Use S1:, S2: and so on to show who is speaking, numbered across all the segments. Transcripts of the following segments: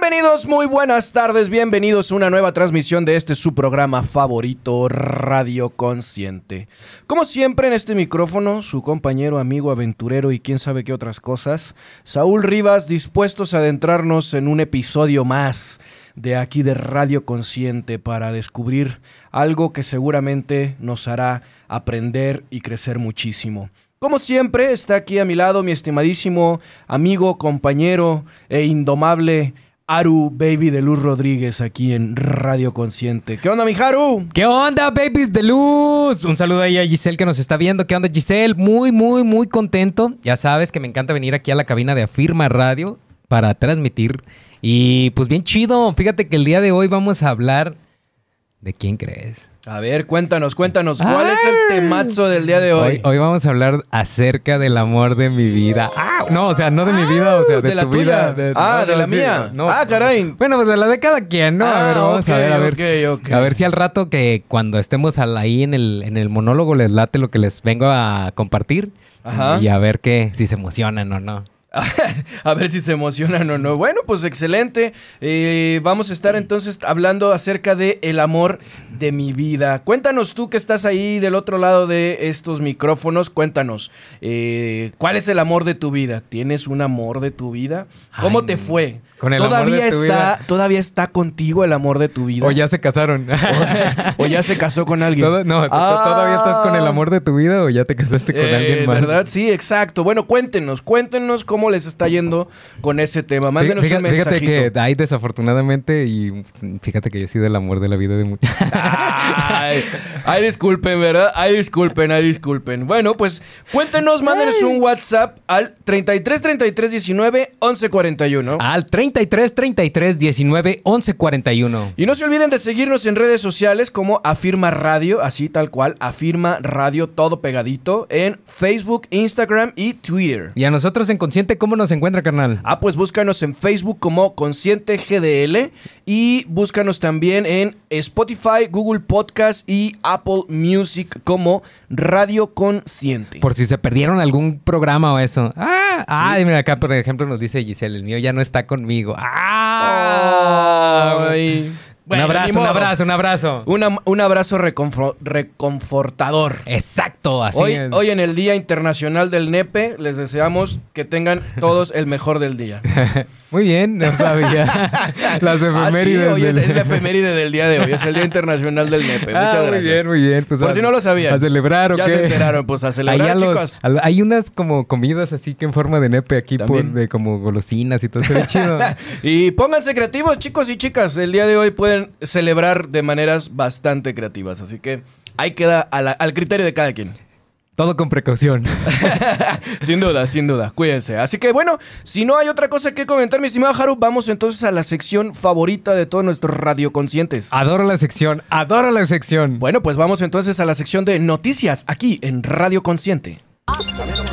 S1: Bienvenidos, muy buenas tardes, bienvenidos a una nueva transmisión de este su programa favorito, Radio Consciente. Como siempre en este micrófono, su compañero, amigo, aventurero y quién sabe qué otras cosas, Saúl Rivas, dispuestos a adentrarnos en un episodio más de aquí de Radio Consciente para descubrir algo que seguramente nos hará aprender y crecer muchísimo. Como siempre, está aquí a mi lado mi estimadísimo amigo, compañero e indomable Aru Baby de Luz Rodríguez aquí en Radio Consciente. ¿Qué onda, mi Haru?
S2: ¿Qué onda, babies de luz? Un saludo ahí a Giselle que nos está viendo. ¿Qué onda, Giselle? Muy, muy, muy contento. Ya sabes que me encanta venir aquí a la cabina de Afirma Radio para transmitir. Y pues bien chido. Fíjate que el día de hoy vamos a hablar de quién crees.
S1: A ver, cuéntanos, cuéntanos. ¿Cuál es el temazo del día de hoy?
S2: Hoy, hoy vamos a hablar acerca del amor de mi vida. Ah, no, o sea, no de mi vida, o sea, de,
S1: ¿De la
S2: tu
S1: tuya?
S2: vida.
S1: Ah,
S2: no,
S1: de la mía.
S2: no,
S1: Ah, caray.
S2: Bueno, pues de la de cada quien, ¿no? a ver,
S1: Ah,
S2: vamos a ver, a ver.
S1: ok, ok.
S2: A ver si al rato que cuando estemos al- ahí en el, en el monólogo les late lo que les vengo a compartir.
S1: Ajá.
S2: Y a ver qué, si se emocionan o no.
S1: a ver si se emocionan o no. Bueno, pues excelente. Eh, vamos a estar entonces hablando acerca de el amor de mi vida. Cuéntanos tú que estás ahí del otro lado de estos micrófonos. Cuéntanos, eh, ¿cuál es el amor de tu vida? ¿Tienes un amor de tu vida? ¿Cómo
S2: Ay,
S1: te fue?
S2: Con el amor
S1: ¿Todavía
S2: tu
S1: está,
S2: vida.
S1: ¿Todavía está contigo el amor de tu vida?
S2: O ya se casaron.
S1: o ya se casó con alguien.
S2: Todo- no, ¿to-
S1: Ah.
S2: ¿todavía estás con el amor de tu vida o ya te casaste con
S1: Eh,
S2: alguien más?
S1: ¿Verdad? Sí, exacto. Bueno, cuéntenos, cuéntenos cómo les está yendo con ese tema. Mándenos
S2: Fíjate,
S1: un
S2: fíjate
S1: mensajito.
S2: que hay desafortunadamente y fíjate que yo he sido el amor de la vida de muchos.
S1: Ay, ay, disculpen, ¿verdad? Ay, disculpen, ay, disculpen. Bueno, pues cuéntenos, mándenos un WhatsApp al 33 33 19 11 41.
S2: Al 33 33 19 11 41.
S1: Y no se olviden de seguirnos en redes sociales como Afirma Radio, así tal cual, Afirma Radio, todo pegadito, en Facebook, Instagram y Twitter.
S2: Y a nosotros en Consciente, ¿cómo nos encuentra, carnal?
S1: Ah, pues búscanos en Facebook como Consciente GDL y búscanos también en Spotify, Google Podcast y Apple Music como Radio Consciente.
S2: Por si se perdieron algún programa o eso. Ah, mira, acá por ejemplo nos dice Giselle, el mío ya no está conmigo. Ah.
S1: Ay. Bueno,
S2: un abrazo, un abrazo, un abrazo.
S1: Una- un abrazo reconfortador.
S2: Exacto, así
S1: Hoy,
S2: es.
S1: hoy en el Día Internacional del Nepe les deseamos que tengan todos el mejor del día.
S2: Muy bien, no sabía. Las
S1: Ah, sí,
S2: efemérides.
S1: hoy es,
S2: del-
S1: es la efeméride del día de hoy, es el Día Internacional del Nepe.
S2: Ah,
S1: Muchas
S2: muy
S1: gracias.
S2: bien, muy bien. Pues
S1: Por
S2: a-
S1: si no lo sabían.
S2: ¿A celebrar o
S1: ya
S2: qué?
S1: se enteraron, pues a celebrar,
S2: los-
S1: chicos.
S2: hay unas como comidas así que en forma de nepe aquí por, de como golosinas y todo. Se ve chido.
S1: Y pónganse creativos, chicos y chicas. El día de hoy pueden celebrar de maneras bastante creativas. Así que ahí queda a la- al criterio de cada quien.
S2: todo con precaución.
S1: sin duda, sin duda. Cuídense. Así que bueno, si no hay otra cosa que comentar, mi estimado Haru, vamos entonces a la sección favorita de todos nuestros radioconscientes.
S2: Adoro la sección, adoro la sección.
S1: Bueno, pues vamos entonces a la sección de noticias aquí en Radio Consciente. Bienvenidos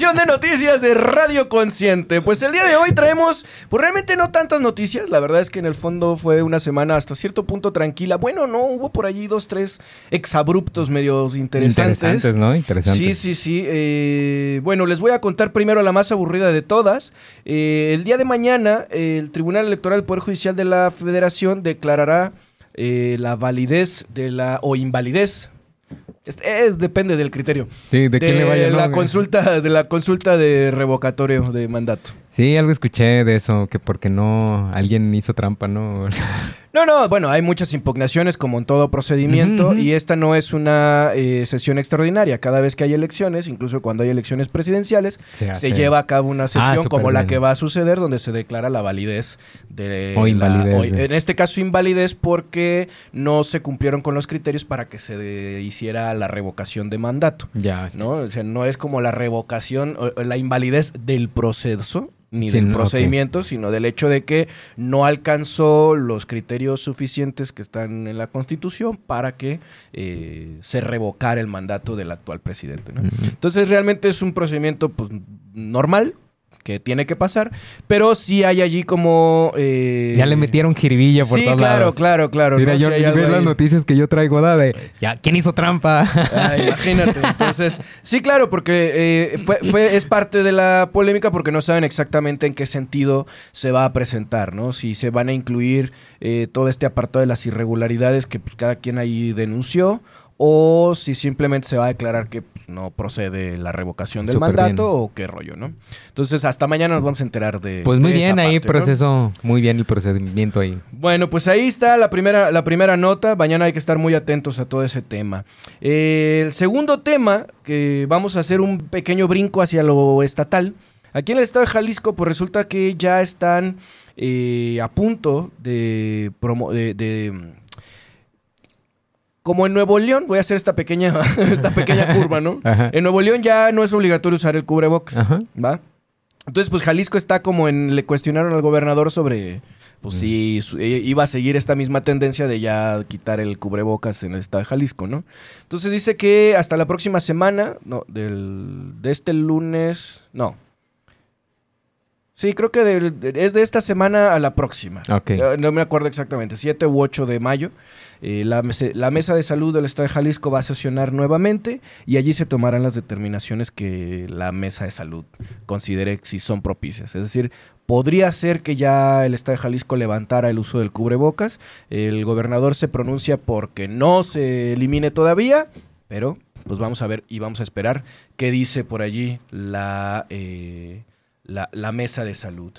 S1: sección de noticias de Radio Consciente. Pues el día de hoy traemos, pues realmente no tantas noticias. La verdad es que en el fondo fue una semana hasta cierto punto tranquila. Bueno, no, hubo por allí dos, tres exabruptos medios interesantes.
S2: Interesantes, ¿no? Interesantes.
S1: Sí, sí, sí. Eh, bueno, les voy a contar primero la más aburrida de todas. Eh, el día de mañana, el Tribunal Electoral del Poder Judicial de la Federación declarará eh, la validez de la o invalidez. Es, es- depende del criterio.
S2: Sí, de, quién le vaya, ¿no?
S1: la consulta de la consulta de revocatorio de mandato.
S2: Sí, algo escuché de eso, que porque no alguien hizo trampa, ¿no?
S1: No, no, bueno, hay muchas impugnaciones como en todo procedimiento y esta no es una eh, sesión extraordinaria. Cada vez que hay elecciones, incluso cuando hay elecciones presidenciales,
S2: Se
S1: lleva a cabo una sesión
S2: súper
S1: como la que va a suceder donde se declara la validez de
S2: O
S1: la-
S2: invalidez
S1: o- en este caso invalidez porque no se cumplieron con los criterios para que se de- hiciera la revocación de mandato.
S2: Ya.
S1: ¿no? O sea, no es como la revocación o la invalidez del proceso, ni
S2: Sí,
S1: del procedimiento, sino del hecho de que no alcanzó los criterios suficientes que están en la Constitución para que eh, se revocara el mandato del actual presidente. ¿no? Entonces realmente es un procedimiento pues, normal que tiene que pasar, pero sí hay allí como... eh,
S2: Ya le metieron jiribilla por
S1: sí,
S2: todos
S1: claro,
S2: lados.
S1: claro, claro.
S2: Mira,
S1: ¿no?
S2: yo
S1: Sí hay
S2: y
S1: algo
S2: ves las noticias que yo traigo, da de ya, ¿quién hizo trampa?
S1: Ah, imagínate. Entonces, sí, claro, porque eh, fue, fue- es parte de la polémica porque no saben exactamente en qué sentido se va a presentar, ¿no? Si se van a incluir eh, todo este apartado de las irregularidades que pues, cada quien ahí denunció o si simplemente se va a declarar que pues, no procede la revocación del
S2: Súper
S1: mandato
S2: bien.
S1: o qué rollo, ¿no? Entonces, hasta mañana nos vamos a enterar de
S2: Pues muy
S1: de esa
S2: bien ahí
S1: parte, ¿no?
S2: proceso, muy bien el procedimiento ahí.
S1: Bueno, pues ahí está la primera, la primera nota. Mañana hay que estar muy atentos a todo ese tema. Eh, el segundo tema, que vamos a hacer un pequeño brinco hacia lo estatal. Aquí en el estado de Jalisco, pues resulta que ya están eh, a punto de, promo- de, de- Como en Nuevo León, voy a hacer esta pequeña, esta pequeña curva, ¿no?
S2: Ajá.
S1: En Nuevo León ya no es obligatorio usar el cubrebocas.
S2: Ajá.
S1: ¿Va? Entonces, pues Jalisco está como en. Le cuestionaron al gobernador sobre. Pues si su- eh, iba a seguir esta misma tendencia de ya quitar el cubrebocas en el estado de Jalisco, ¿no? Entonces dice que hasta la próxima semana. No, del, de este lunes. No. Sí, creo que de- es de esta semana a la próxima. No me acuerdo exactamente, 7 u 8 de mayo. eh, la mesa de salud del estado de Jalisco va a sesionar nuevamente y allí se tomarán las determinaciones que la mesa de salud considere si son propicias. Es decir, podría ser que ya el estado de Jalisco levantara el uso del cubrebocas. El gobernador se pronuncia porque no se elimine todavía, pero pues vamos a ver y vamos a esperar qué dice por allí la, eh, la, la mesa de salud.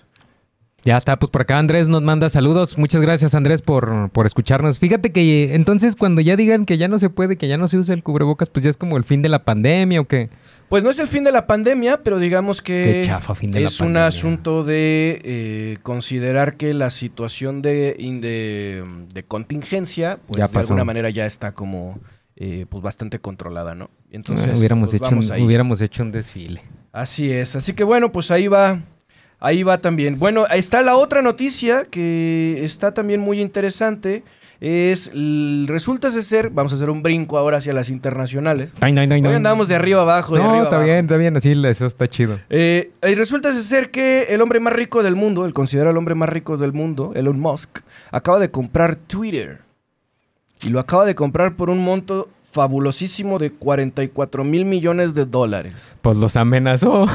S2: Ya está, pues por acá Andrés nos manda saludos. Muchas gracias Andrés por, por escucharnos. Fíjate que eh, entonces cuando ya digan que ya no se puede, que ya no se usa el cubrebocas, pues ya es como el fin de la pandemia o qué.
S1: Pues no es el fin de la pandemia, pero digamos que
S2: chafa fin de la
S1: es un asunto de eh, considerar que la situación de, de, de contingencia, pues
S2: Ya
S1: de
S2: pasó.
S1: alguna manera ya está como eh, pues bastante controlada, ¿no? Entonces,
S2: Ah, hubiéramos,
S1: pues,
S2: hecho un, hubiéramos hecho un desfile.
S1: Así es, así que bueno, pues ahí va, ahí va también. Bueno, ahí está la otra noticia que está también muy interesante. Es, resulta de ser, vamos a hacer un brinco ahora hacia las internacionales.
S2: Ay, no, no, no.
S1: Hoy andamos de arriba abajo, de
S2: No,
S1: arriba
S2: está
S1: abajo.
S2: bien, está bien, así eso está chido.
S1: Eh, y resulta ser que el hombre más rico del mundo, el considerado el hombre más rico del mundo, Elon Musk, acaba de comprar Twitter. Y lo acaba de comprar por un monto fabulosísimo de 44 mil millones de dólares.
S2: Pues los amenazó.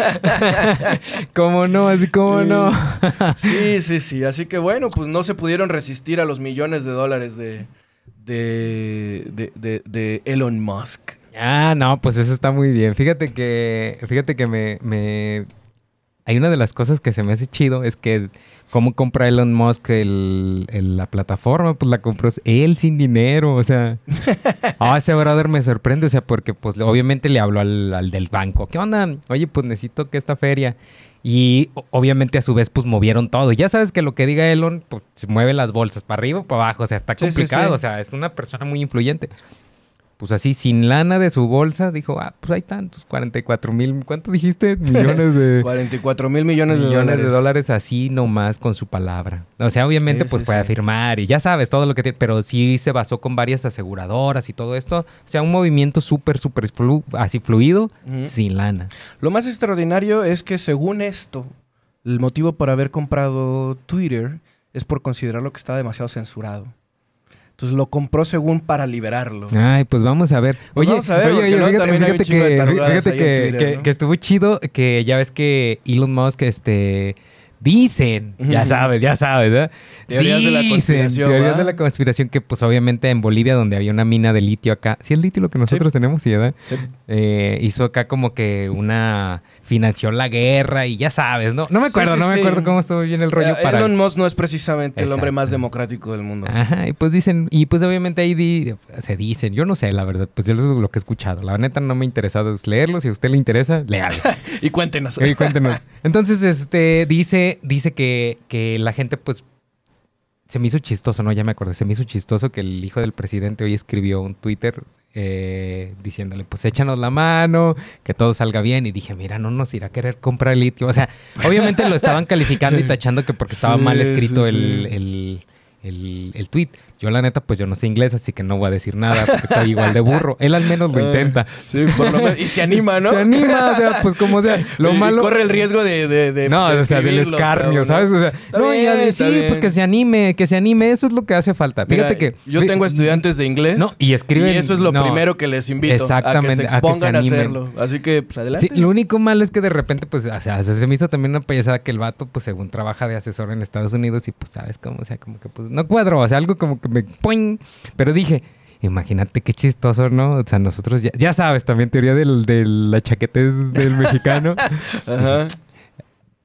S2: ¿Cómo no? Así como no.
S1: Sí, sí, sí. Así que bueno, pues no se pudieron resistir a los millones de dólares de, de, de, de- de Elon Musk.
S2: Ah, no, pues eso está muy bien. Fíjate que, fíjate que me, me... Hay una de las cosas que se me hace chido es que cómo compra Elon Musk el, el- la plataforma, pues la compró él sin dinero, o sea... Ah, ese brother me sorprende, o sea, porque pues obviamente le habló al, al del banco. ¿Qué onda? Oye, pues necesito que esta feria... Y obviamente a su vez pues movieron todo. Ya sabes que lo que diga Elon, pues se mueve las bolsas para arriba o para abajo, o sea, está
S1: Sí, sí,
S2: complicado,
S1: sí.
S2: o sea, es una persona muy influyente pues así, sin lana de su bolsa, dijo, ah, pues hay tantos, 44 mil, ¿cuánto dijiste? Millones de...
S1: 44 mil millones, de
S2: millones
S1: dólares.
S2: de dólares así nomás con su palabra. O sea, obviamente
S1: Sí,
S2: pues
S1: sí,
S2: puede
S1: sí.
S2: afirmar y ya sabes todo lo que tiene, pero sí se basó con varias aseguradoras y todo esto. O sea, un movimiento súper, súper flu- así fluido, sin lana.
S1: Lo más extraordinario es que según esto, el motivo por haber comprado Twitter es por considerarlo que estaba demasiado censurado. Entonces lo compró según para liberarlo.
S2: Ay, pues vamos a ver.
S1: Pues
S2: Oye,
S1: vamos a ver,
S2: oye, oye,
S1: luego
S2: fíjate, fíjate que, fíjate
S1: ahí en
S2: que,
S1: Twitter,
S2: que-
S1: ¿no?
S2: que estuvo chido que ya ves que Elon Musk, este, dicen, ya sabes, ya sabes, ¿verdad?
S1: Teorías de la conspiración,
S2: Teorías
S1: ¿va?
S2: de la conspiración que pues obviamente en Bolivia donde había una mina de litio acá, si es litio lo que nosotros tenemos, sí, ¿verdad?
S1: Sí.
S2: Eh, hizo acá como que una financió la guerra y ya sabes, ¿no? No me
S1: Sí,
S2: acuerdo,
S1: sí,
S2: no me
S1: sí.
S2: acuerdo cómo estuvo bien el rollo
S1: Eh,
S2: para
S1: Elon Musk no es precisamente el hombre más democrático del mundo.
S2: Ajá, y pues dicen, y pues obviamente ahí di- se dicen, yo no sé, la verdad, pues yo eso es lo que he escuchado. La neta no me ha interesado es leerlo, si a usted le interesa, léalo.
S1: Y cuéntenos.
S2: Oye, cuéntenos. Entonces, este, dice, dice que, que la gente, pues, se me hizo chistoso, ¿no? Ya me acordé, se me hizo chistoso que el hijo del presidente hoy escribió un Twitter eh, diciéndole, pues échanos la mano, que todo salga bien. Y dije, mira, no nos irá a querer comprar litio. O sea, obviamente lo estaban calificando y tachando que porque estaba
S1: Sí,
S2: mal escrito
S1: sí,
S2: el, el, el, el tweet. Yo, la neta, pues yo no sé inglés, así que no voy a decir nada porque está igual de burro. Él al menos lo intenta.
S1: Sí, por lo menos. Y se anima, ¿no?
S2: Se anima, o sea, pues como sea. Lo
S1: Y
S2: malo.
S1: corre el riesgo de. de, de-
S2: No,
S1: de
S2: o sea, del escarnio, ¿sabes? O sea, no, y
S1: bien,
S2: a-
S1: está
S2: sí,
S1: bien.
S2: pues que se anime, que se anime, eso es lo que hace falta.
S1: Mira,
S2: Fíjate que.
S1: Yo tengo estudiantes de inglés.
S2: No, y escriben-
S1: Y eso es lo
S2: no.
S1: primero que les invito.
S2: Exactamente,
S1: A
S2: a
S1: que se expongan a,
S2: animen.
S1: hacerlo. Así que, pues adelante.
S2: Sí, lo único malo es que de repente, pues, o sea, se me hizo también una payasada que el vato, pues, según trabaja de asesor en Estados Unidos y, pues, ¿sabes cómo? O sea, como que, pues, no cuadro, o sea, algo como que me... Pero dije, imagínate qué chistoso, ¿no? O sea, nosotros ya, ya sabes, también teoría del, de la chaquetez del mexicano.
S1: Ajá.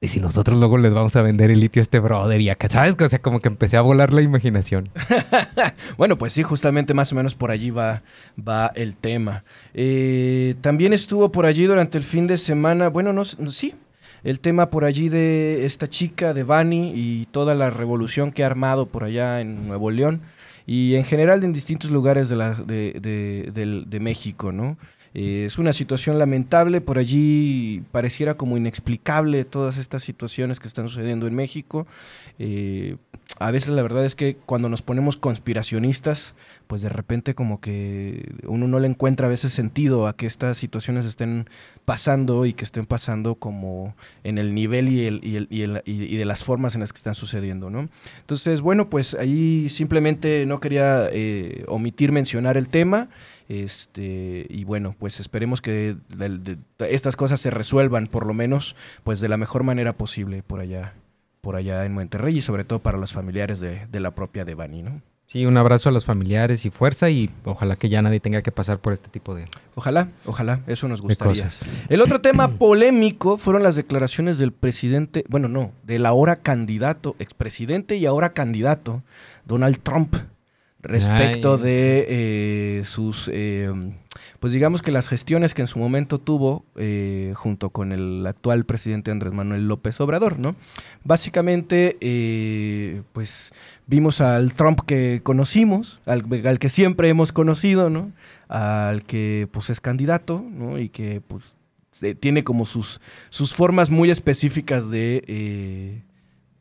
S2: y si nosotros luego les vamos a vender el litio a este brother y acá, ¿sabes? O sea, como que empecé a volar la imaginación.
S1: Bueno, pues sí, justamente más o menos por allí va, va el tema. Eh, también estuvo por allí durante el fin de semana, bueno, no, no, sí, el tema por allí de esta chica, de Bani, y toda la revolución que ha armado por allá en Nuevo León, y en general en distintos lugares de, la, de, de- de México, ¿no? Eh, es una situación lamentable, por allí pareciera como inexplicable todas estas situaciones que están sucediendo en México. Eh, a veces la verdad es que cuando nos ponemos conspiracionistas, pues de repente como que uno no le encuentra a veces sentido a que estas situaciones estén pasando y que estén pasando como en el nivel y, el, y, el- y el- y- de las formas en las que están sucediendo, ¿no? Entonces, bueno, pues ahí simplemente no quería eh, omitir mencionar el tema. Este, y bueno, pues esperemos que de- estas cosas se resuelvan, por lo menos, pues de la mejor manera posible por allá, por allá en Monterrey y sobre todo para los familiares de, de la propia Devani, ¿no?
S2: Sí, un abrazo a los familiares y fuerza y ojalá que ya nadie tenga que pasar por este tipo de,
S1: Ojalá, ojalá, eso nos gustaría.
S2: cosas.
S1: El otro tema polémico fueron las declaraciones del presidente, bueno, no, del ahora candidato, expresidente y ahora candidato, Donald Trump, respecto
S2: Ay.
S1: de eh, sus, eh, pues digamos que las gestiones que en su momento tuvo eh, junto con el actual presidente Andrés Manuel López Obrador, ¿no? Básicamente, eh, pues vimos al Trump que conocimos, al, al que siempre hemos conocido, ¿no? Al que pues es candidato, ¿no? Y que pues tiene como sus, sus formas muy específicas de,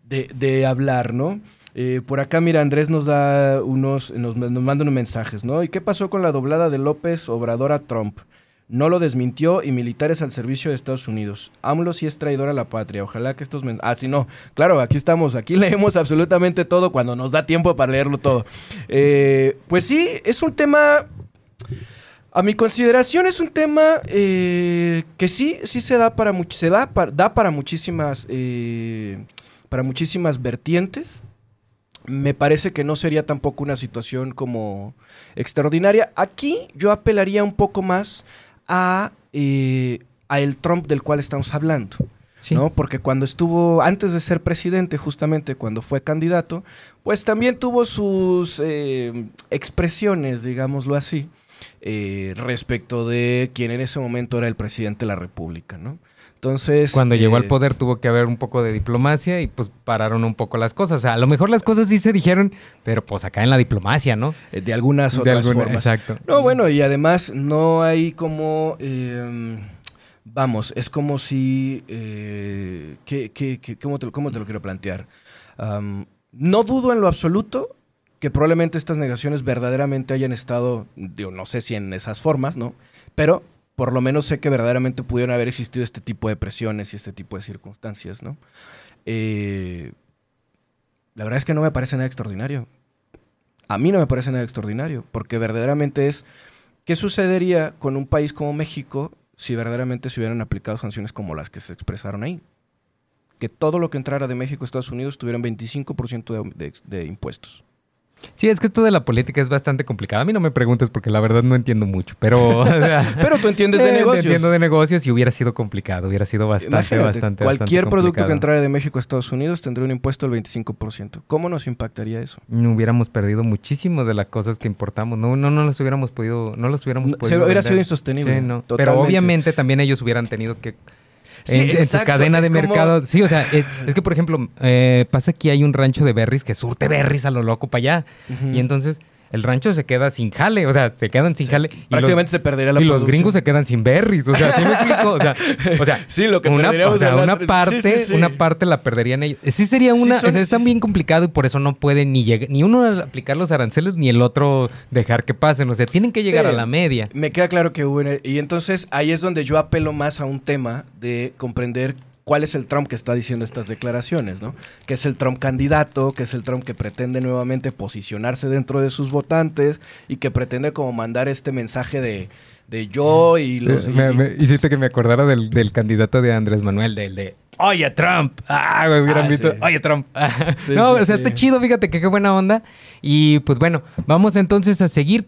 S1: de, de hablar, ¿no? Eh, por acá, mira, Andrés nos da unos, nos, nos manda unos mensajes, ¿no? ¿Y qué pasó con la doblada de López Obrador a Trump? No lo desmintió y militares al servicio de Estados Unidos. AMLO sí es traidor a la patria. Ojalá que estos... men- Ah, sí, no. Claro, aquí estamos. Aquí leemos absolutamente todo cuando nos da tiempo para leerlo todo. Eh, pues sí, es un tema... A mi consideración es un tema eh, que sí, sí se da para se da para, da para muchísimas eh, para muchísimas vertientes. Me parece que no sería tampoco una situación como extraordinaria. Aquí yo apelaría un poco más a, eh, a el Trump del cual estamos hablando.
S2: Sí.
S1: ¿no? Porque cuando estuvo, antes de ser presidente, justamente cuando fue candidato, pues también tuvo sus eh, expresiones, digámoslo así, eh, respecto de quién en ese momento era el presidente de la República, ¿no? Entonces...
S2: Cuando llegó al
S1: eh,
S2: poder tuvo que haber un poco de diplomacia y pues pararon un poco las cosas. O sea, a lo mejor las cosas sí se dijeron, pero pues acá en la diplomacia, ¿no?
S1: eh, De algunas
S2: De
S1: otras
S2: alguna-
S1: formas.
S2: Exacto.
S1: No, bueno, y además no hay como... eh, vamos, es como si... eh, ¿qué- qué- qué- cómo, te, lo- cómo te lo quiero plantear? No dudo en lo absoluto que probablemente estas negaciones verdaderamente hayan estado, digo, no sé si en esas formas, ¿no? Pero por lo menos sé que verdaderamente pudieron haber existido este tipo de presiones y este tipo de circunstancias, ¿no? Eh, la verdad es que no me parece nada extraordinario. A mí no me parece nada extraordinario, porque verdaderamente es, ¿qué sucedería con un país como México si verdaderamente se hubieran aplicado sanciones como las que se expresaron ahí? Que todo lo que entrara de México a Estados Unidos tuviera un 25% de, impuestos.
S2: Sí, es que esto de la política es bastante complicado. A mí no me preguntes porque la verdad no entiendo mucho, pero... o sea,
S1: Pero tú entiendes de
S2: eh,
S1: negocios.
S2: Entiendo de negocios y hubiera sido complicado, hubiera sido bastante,
S1: Imagínate,
S2: bastante,
S1: cualquier
S2: bastante
S1: producto que entrara de México a Estados Unidos tendría un impuesto del 25%. ¿Cómo nos impactaría eso?
S2: No hubiéramos perdido muchísimo de las cosas que importamos. No, no, no las hubiéramos podido, no las hubiéramos
S1: No,
S2: podido.
S1: se hubiera
S2: vender.
S1: sido insostenible.
S2: Sí, no. Pero obviamente también ellos hubieran tenido que
S1: Sí,
S2: en, en su cadena de
S1: como-
S2: mercado. Sí, o sea, es, es que, por ejemplo, eh, pasa que hay un rancho de berries que surte berries a lo loco para allá. Y entonces el rancho se queda sin jale, o sea, se quedan sin jale. y los-
S1: Prácticamente se perdería la
S2: y los gringos se quedan sin berries, o sea, ¿sí me explico? O sea, o sea,
S1: Sí, lo que
S2: una, o sea, una parte,
S1: sí,
S2: una parte la perderían ellos. Sí sería una,
S1: son-
S2: o sea, es tan bien complicado y por eso no puede ni llegar, ni uno aplicar los aranceles ni el otro dejar que pasen, o sea, tienen que llegar a la media.
S1: Me queda claro que hubo... Y entonces ahí es donde yo apelo más a un tema de comprender cuál es el Trump que está diciendo estas declaraciones, ¿no? Que es el Trump candidato, que es el Trump que pretende nuevamente posicionarse dentro de sus votantes y que pretende como mandar este mensaje de, de yo y los...
S2: Me,
S1: y-
S2: me- hiciste que me acordara del, del candidato de Andrés Manuel, del de Oye Trump. Ah, me hubieran
S1: Ah,
S2: visto.
S1: sí.
S2: Oye Trump.
S1: Sí,
S2: no,
S1: sí,
S2: o sea, está chido, fíjate que qué buena onda. Y pues bueno, vamos entonces a seguir.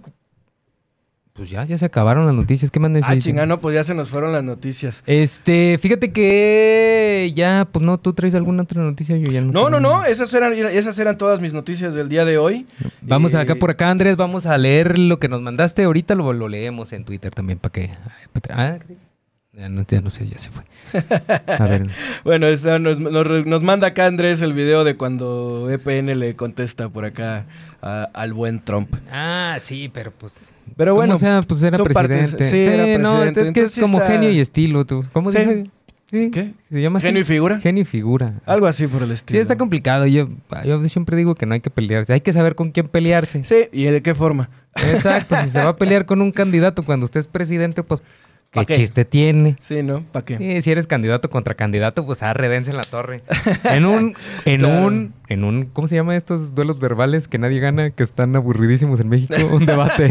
S2: Pues ya, ya se acabaron las noticias. ¿Qué más
S1: Ah,
S2: necesitan?
S1: chingano, pues ya se nos fueron las noticias.
S2: Este, fíjate que ya, pues no, tú traes alguna otra noticia, yo ya no.
S1: No, no, esas eran, esas eran todas mis noticias del día de hoy.
S2: Vamos
S1: Eh,
S2: acá por acá, Andrés, vamos a leer lo que nos mandaste. Ahorita lo, lo leemos en Twitter también para que. Ah, ya no, ya no sé, ya se fue. A ver.
S1: Bueno, esta nos, nos- nos manda acá Andrés el video de cuando EPN le contesta por acá a- al buen Trump.
S2: Ah, sí, pero pues.
S1: Pero bueno,
S2: sea, pues era
S1: son partes-
S2: presidente.
S1: sí, era
S2: no,
S1: presidente,
S2: es que es
S1: sí
S2: como
S1: está-
S2: genio y estilo, tú. ¿Cómo
S1: Sí.
S2: dice? Sí,
S1: ¿Qué?
S2: ¿Se llama así?
S1: ¿Genio y figura?
S2: Genio y figura.
S1: Algo así por el
S2: Sí,
S1: estilo.
S2: está complicado. Yo, yo siempre digo que no hay que pelearse. Hay que saber con quién pelearse.
S1: Sí, ¿y de qué forma?
S2: Exacto. si se va a pelear con un candidato cuando usted es presidente, pues, ¿qué, chiste tiene?
S1: Sí, ¿no? ¿Para qué?
S2: Sí, si eres candidato contra candidato, pues ah, redense en la torre. En un, en
S1: Claro.
S2: un, en un, ¿cómo se llama estos duelos verbales que nadie gana, que están aburridísimos en México? Un debate.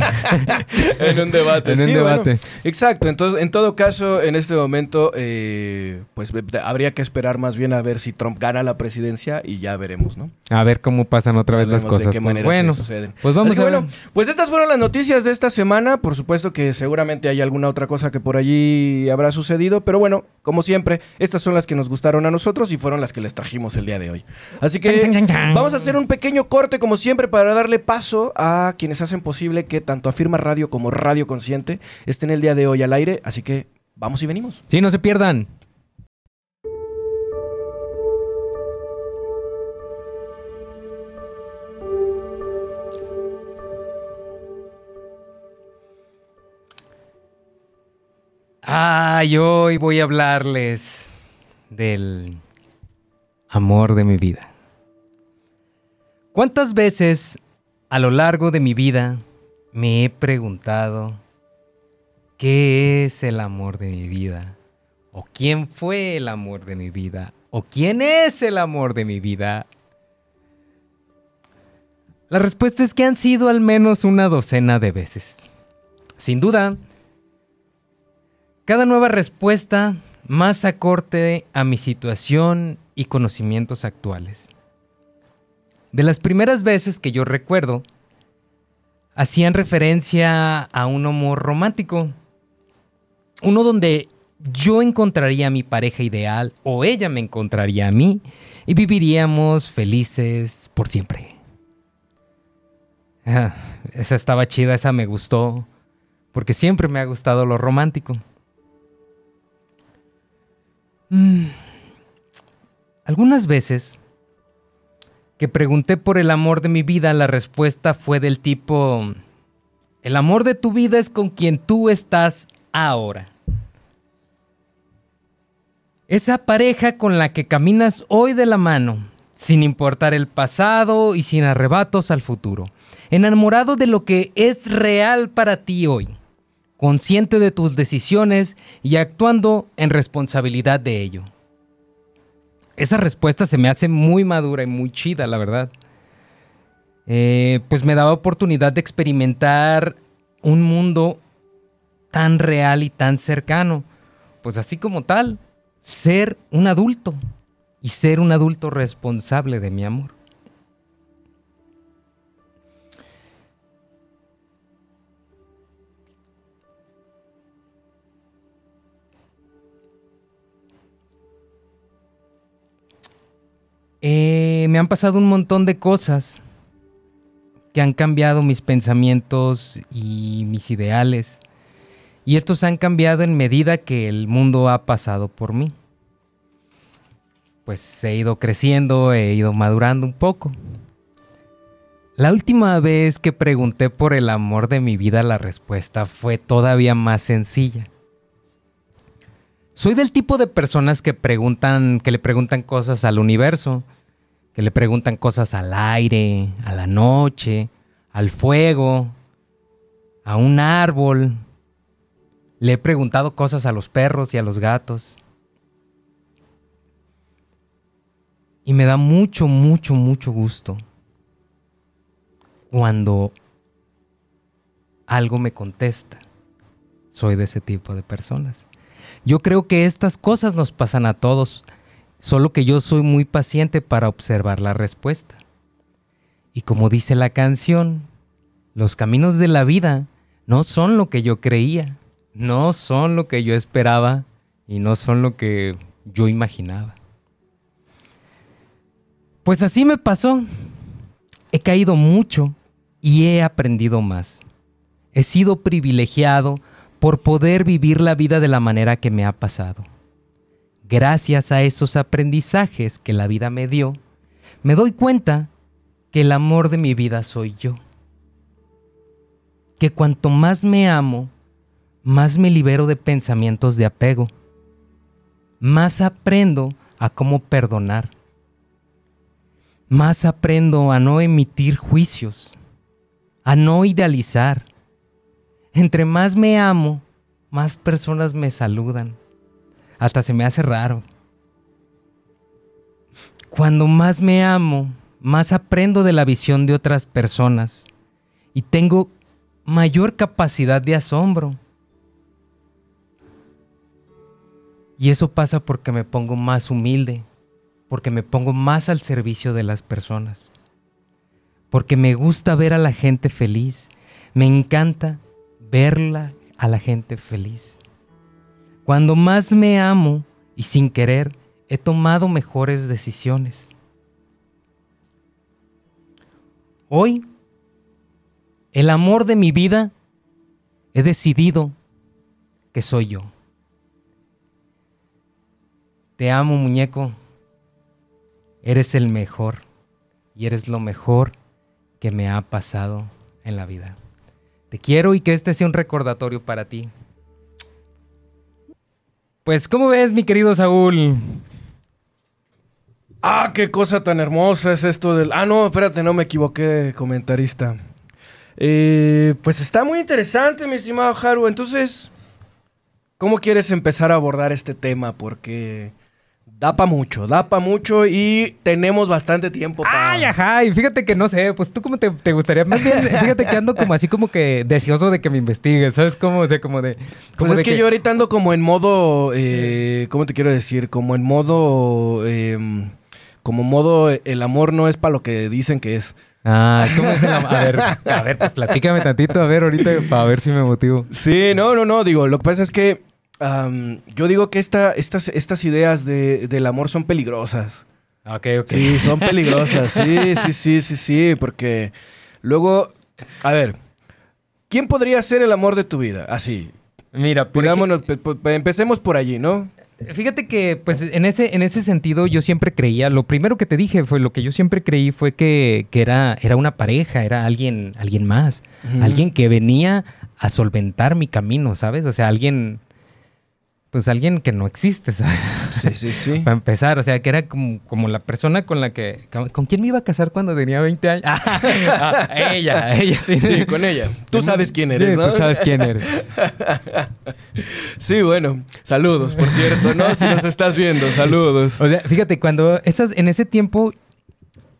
S1: en un debate.
S2: En un debate.
S1: bueno, exacto. Entonces, en todo caso, en este momento, eh, pues habría que esperar más bien a ver si Trump gana la presidencia y ya veremos, ¿no?
S2: A ver cómo pasan otra vez las cosas.
S1: De qué
S2: Pues, bueno,
S1: suceden.
S2: pues vamos
S1: Así
S2: a ver.
S1: bueno, pues estas fueron las noticias de esta semana. Por supuesto que seguramente hay alguna otra cosa que por allí habrá sucedido, pero bueno, como siempre, estas son las que nos gustaron a nosotros y fueron las que les trajimos el día de hoy. Así que vamos a hacer un pequeño corte como siempre para darle paso a quienes hacen posible que tanto Afirma Radio como Radio Consciente estén el día de hoy al aire. Así que vamos y venimos.
S2: Sí, no se pierdan. Hoy voy a hablarles del amor de mi vida. ¿Cuántas veces a lo largo de mi vida me he preguntado ¿Qué es el amor de mi vida? ¿O quién fue el amor de mi vida? ¿O quién es el amor de mi vida? La respuesta es que han sido al menos una docena de veces. Sin duda, cada nueva respuesta más acorde a mi situación y conocimientos actuales. De las primeras veces que yo recuerdo, hacían referencia a un amor romántico. Uno donde yo encontraría a mi pareja ideal o ella me encontraría a mí y viviríamos felices por siempre. Ah, esa estaba chida, esa me gustó, porque siempre me ha gustado lo romántico. Mm, Algunas veces que pregunté por el amor de mi vida, la respuesta fue del tipo, el amor de tu vida es con quien tú estás ahora. Esa pareja con la que caminas hoy de la mano, sin importar el pasado y sin arrebatos al futuro. Enamorado de lo que es real para ti hoy, consciente de tus decisiones y actuando en responsabilidad de ello. Esa respuesta se me hace muy madura y muy chida, la verdad. Eh, pues me daba oportunidad de experimentar un mundo tan real y tan cercano. Pues así como tal, ser un adulto y ser un adulto responsable de mi amor. Eh, me han pasado un montón de cosas que han cambiado mis pensamientos y mis ideales. Y estos han cambiado en medida que el mundo ha pasado por mí. Pues he ido creciendo, he ido madurando un poco. La última vez que pregunté por el amor de mi vida, la respuesta fue todavía más sencilla. Soy del tipo de personas que preguntan, que le preguntan cosas al universo, que le preguntan cosas al aire, a la noche, al fuego, a un árbol. Le he preguntado cosas a los perros y a los gatos. Y me da mucho, mucho, mucho gusto cuando algo me contesta. Soy de ese tipo de personas. Yo creo que estas cosas nos pasan a todos, solo que yo soy muy paciente para observar la respuesta. Y como dice la canción, los caminos de la vida no son lo que yo creía, no son lo que yo esperaba y no son lo que yo imaginaba. Pues así me pasó. He caído mucho y he aprendido más. He sido privilegiado por poder vivir la vida de la manera que me ha pasado. Gracias a esos aprendizajes que la vida me dio, me doy cuenta que el amor de mi vida soy yo. Que cuanto más me amo, más me libero de pensamientos de apego. Más aprendo a cómo perdonar. Más aprendo a no emitir juicios a no idealizar. Entre más me amo, más personas me saludan. Hasta se me hace raro. Cuando más me amo, más aprendo de la visión de otras personas y tengo mayor capacidad de asombro. Y eso pasa porque me pongo más humilde, porque me pongo más al servicio de las personas porque me gusta ver a la gente feliz. Me encanta verla a la gente feliz. Cuando más me amo y sin querer, he tomado mejores decisiones. Hoy, el amor de mi vida, he decidido que soy yo. Te amo, muñeco. Eres el mejor y eres lo mejor que me ha pasado en la vida. Te quiero y que este sea un recordatorio para ti. Pues, ¿cómo ves, mi querido Saúl?
S1: Ah, qué cosa tan hermosa es esto del... Ah, no, espérate, no me equivoqué, comentarista. Eh, pues está muy interesante, mi estimado Haru. Entonces, ¿cómo quieres empezar a abordar este tema? Porque... Da pa' mucho, da pa' mucho y tenemos bastante tiempo
S2: para... Ay, ajá, y fíjate que no sé, pues tú cómo te, gustaría... Más bien, fíjate que ando como así como que deseoso de que me investiguen, ¿sabes? Como, o como de...
S1: pues es que, yo ahorita ando como en modo... Eh, ¿Cómo te quiero decir? Como en modo... Em, como modo el amor no es para lo que dicen que es.
S2: Ah, ¿cómo es el amor? A ver, a ver, pues platícame tantito, a ver ahorita para ver si me motivo.
S1: Sí, no, no, no, digo, lo que pasa es que yo digo que esta, estas, estas ideas de, del amor son peligrosas.
S2: Ok, ok.
S1: Sí, son peligrosas. Sí, sí, sí, sí, sí. Porque luego, a ver, ¿quién podría ser el amor de tu vida? Así.
S2: Mira,
S1: por empecemos por allí, ¿no?
S2: Fíjate que, pues, en ese, en ese sentido, yo siempre creía, lo primero que te dije fue, lo que yo siempre creí fue que, era, era una pareja, era alguien, alguien más, alguien que venía a solventar mi camino, ¿sabes? O sea, alguien, pues alguien que no existe, ¿sabes?
S1: Sí, sí, sí.
S2: Para empezar, o sea, que era como, como, la persona con la que... ¿Con quién me iba a casar cuando tenía 20 años? Ah, ella, ella.
S1: Sí. con ella. Tú sabes quién eres, ¿no?
S2: Tú sabes quién eres.
S1: sí, bueno. Saludos, por cierto, ¿no? Si nos estás viendo, saludos.
S2: O sea, fíjate, cuando estás en ese tiempo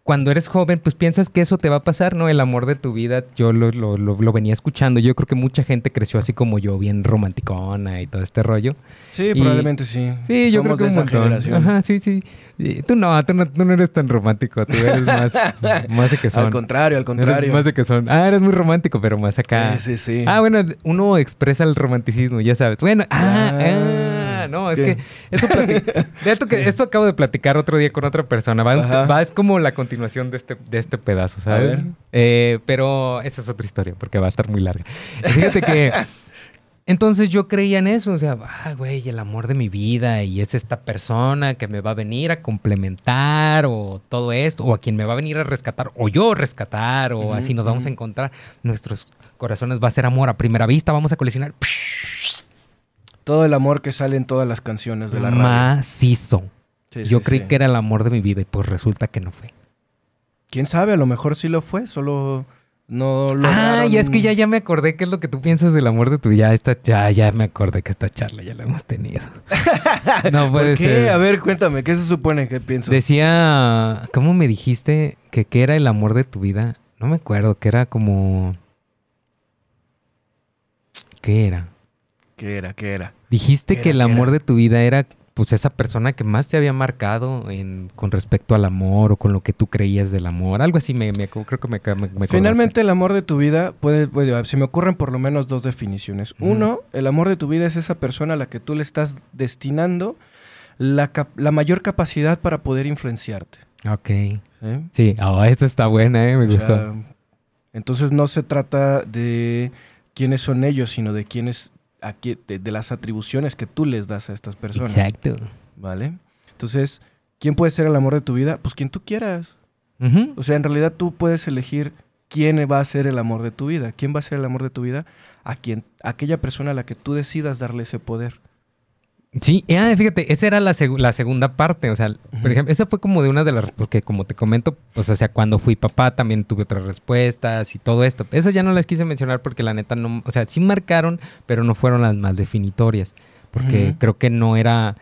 S2: cuando eres joven, pues piensas que eso te va a pasar, ¿no? El amor de tu vida, yo lo, lo, lo, venía escuchando. Yo creo que mucha gente creció así como yo, bien romanticona y todo este rollo.
S1: Sí, probablemente sí.
S2: Sí, yo creo que de generación. Ajá, sí, sí. tú no, tú no, tú no eres tan romántico, tú eres más, más de que son.
S1: Al contrario, al contrario.
S2: más de que son. Ah, eres muy romántico, pero más acá.
S1: Sí, sí, sí.
S2: Ah, bueno, uno expresa el romanticismo, ya sabes. Bueno, ah, ah, ah no, es que eso de esto que esto acabo de platicar otro día con otra persona. Va, es como la continuación de este, de este pedazo, ¿sabes? Eh, pero esa es otra historia, porque va a estar muy larga. Fíjate que Entonces yo creía en eso, o sea, ah, güey, el amor de mi vida y es esta persona que me va a venir a complementar o todo esto, o a quien me va a venir a rescatar, o yo rescatar, o así nos vamos a encontrar. Nuestros corazones va a ser amor a primera vista, vamos a coleccionar
S1: Todo el amor que sale en todas las canciones de la radio.
S2: macizo.
S1: Sí,
S2: yo
S1: sí,
S2: creí
S1: sí.
S2: que era el amor de mi vida y pues resulta que no fue.
S1: ¿Quién sabe? A lo mejor sí lo fue, solo no lo
S2: Ah, ya es que ya, ya me acordé qué es lo que tú piensas del amor de tu vida. Ya, esta, ya, ya me acordé que esta charla ya la hemos tenido. no
S1: ¿Por
S2: puede
S1: qué?
S2: ser.
S1: A ver, cuéntame, ¿qué se supone que pienso?
S2: Decía, ¿cómo me dijiste que qué era el amor de tu vida? No me acuerdo, que era como... ¿Qué era?
S1: ¿Qué era? ¿Qué era?
S2: Dijiste
S1: ¿Qué
S2: que
S1: era,
S2: el amor de tu vida era pues esa persona que más te había marcado en, con respecto al amor o con lo que tú creías del amor. Algo así me, me- creo que me, me.
S1: Finalmente, el amor de tu vida puede, puede- se me ocurren por lo menos dos definiciones. Uno, el amor de tu vida es esa persona a la que tú le estás destinando la, cap- la mayor capacidad para poder influenciarte.
S2: Ok.
S1: ¿sí?
S2: Sí, oh, esta está buena, ¿eh? Me
S1: O sea,
S2: gustó.
S1: entonces no se trata de quiénes son ellos, sino de quiénes, a de, de las atribuciones que tú les das a estas personas.
S2: Exacto.
S1: ¿Vale? Entonces, ¿quién puede ser el amor de tu vida? Pues quien tú quieras. O sea, en realidad tú puedes elegir quién va a ser el amor de tu vida. ¿Quién va a ser el amor de tu vida? A quien, a aquella persona a la que tú decidas darle ese poder.
S2: Sí, ah, fíjate, esa era la, seg- la segunda parte, o sea, por ejemplo, esa fue como de una de las, porque como te comento, pues, o sea, cuando fui papá también tuve otras respuestas y todo esto. Eso ya no las quise mencionar porque la neta no, o sea, sí marcaron, pero no fueron las más definitorias, porque creo que no era,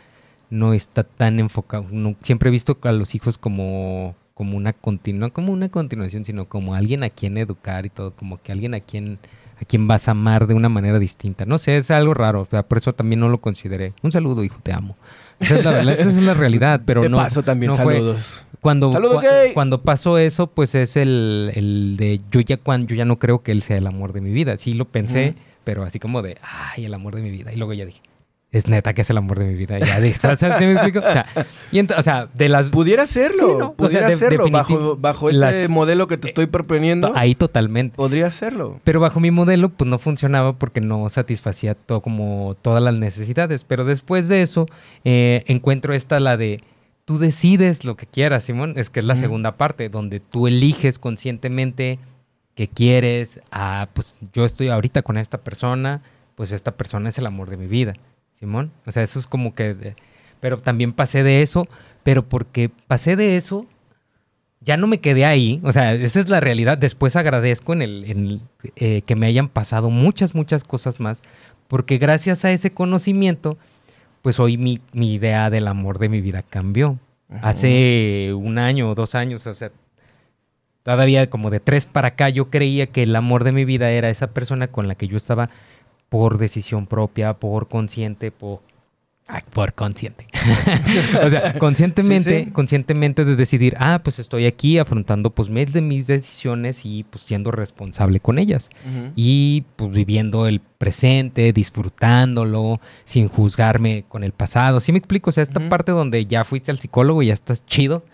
S2: no está tan enfocado, no- siempre he visto a los hijos como, como una continua, como una continuación, sino como alguien a quien educar y todo, como que alguien a quien a quien vas a amar de una manera distinta. No sé, es algo raro, o sea, por eso también no lo consideré. Un saludo, hijo, te amo. Esa es la, esa es la realidad, pero
S1: de
S2: no.
S1: paso también,
S2: no fue-
S1: saludos.
S2: Cuando,
S1: ¡Saludos, Jay!
S2: cuando pasó eso, pues es el, el de yo ya cuando yo ya no creo que él sea el amor de mi vida. Sí lo pensé, pero así como de ay, el amor de mi vida. Y luego ya dije, es neta que es el amor de mi vida. Ya. ¿Sí me explico? O sea, y o sea, de las
S1: Pudiera serlo,
S2: Sí, ¿no? O
S1: pudiera
S2: sea,
S1: serlo.
S2: definiti-
S1: Bajo, bajo este
S2: las-
S1: modelo que te estoy proponiendo,
S2: ahí totalmente.
S1: podría serlo.
S2: Pero bajo mi modelo, pues no funcionaba porque no satisfacía todo, como todas las necesidades. Pero después de eso, eh, encuentro esta, la de tú decides lo que quieras, Simón. Es que es la segunda parte, donde tú eliges conscientemente que quieres. Ah, pues yo estoy ahorita con esta persona, pues esta persona es el amor de mi vida, Simón. O sea, eso es como que. de- pero también pasé de eso, pero porque pasé de eso, ya no me quedé ahí. O sea, esa es la realidad. Después agradezco en el, en el, eh, que me hayan pasado muchas, muchas cosas más. Porque gracias a ese conocimiento, pues hoy mi, mi idea del amor de mi vida cambió. Hace un año o dos años, o sea, todavía como de tres para acá, yo creía que el amor de mi vida era esa persona con la que yo estaba por decisión propia, por consciente, por... Ay, por consciente. o sea, conscientemente,
S1: Sí, sí.
S2: conscientemente de decidir, ah, pues estoy aquí afrontando pues mes de mis decisiones y pues siendo responsable con ellas y pues viviendo el presente, disfrutándolo, sin juzgarme con el pasado. ¿Sí me explico? O sea, esta parte donde ya fuiste al psicólogo y ya estás chido,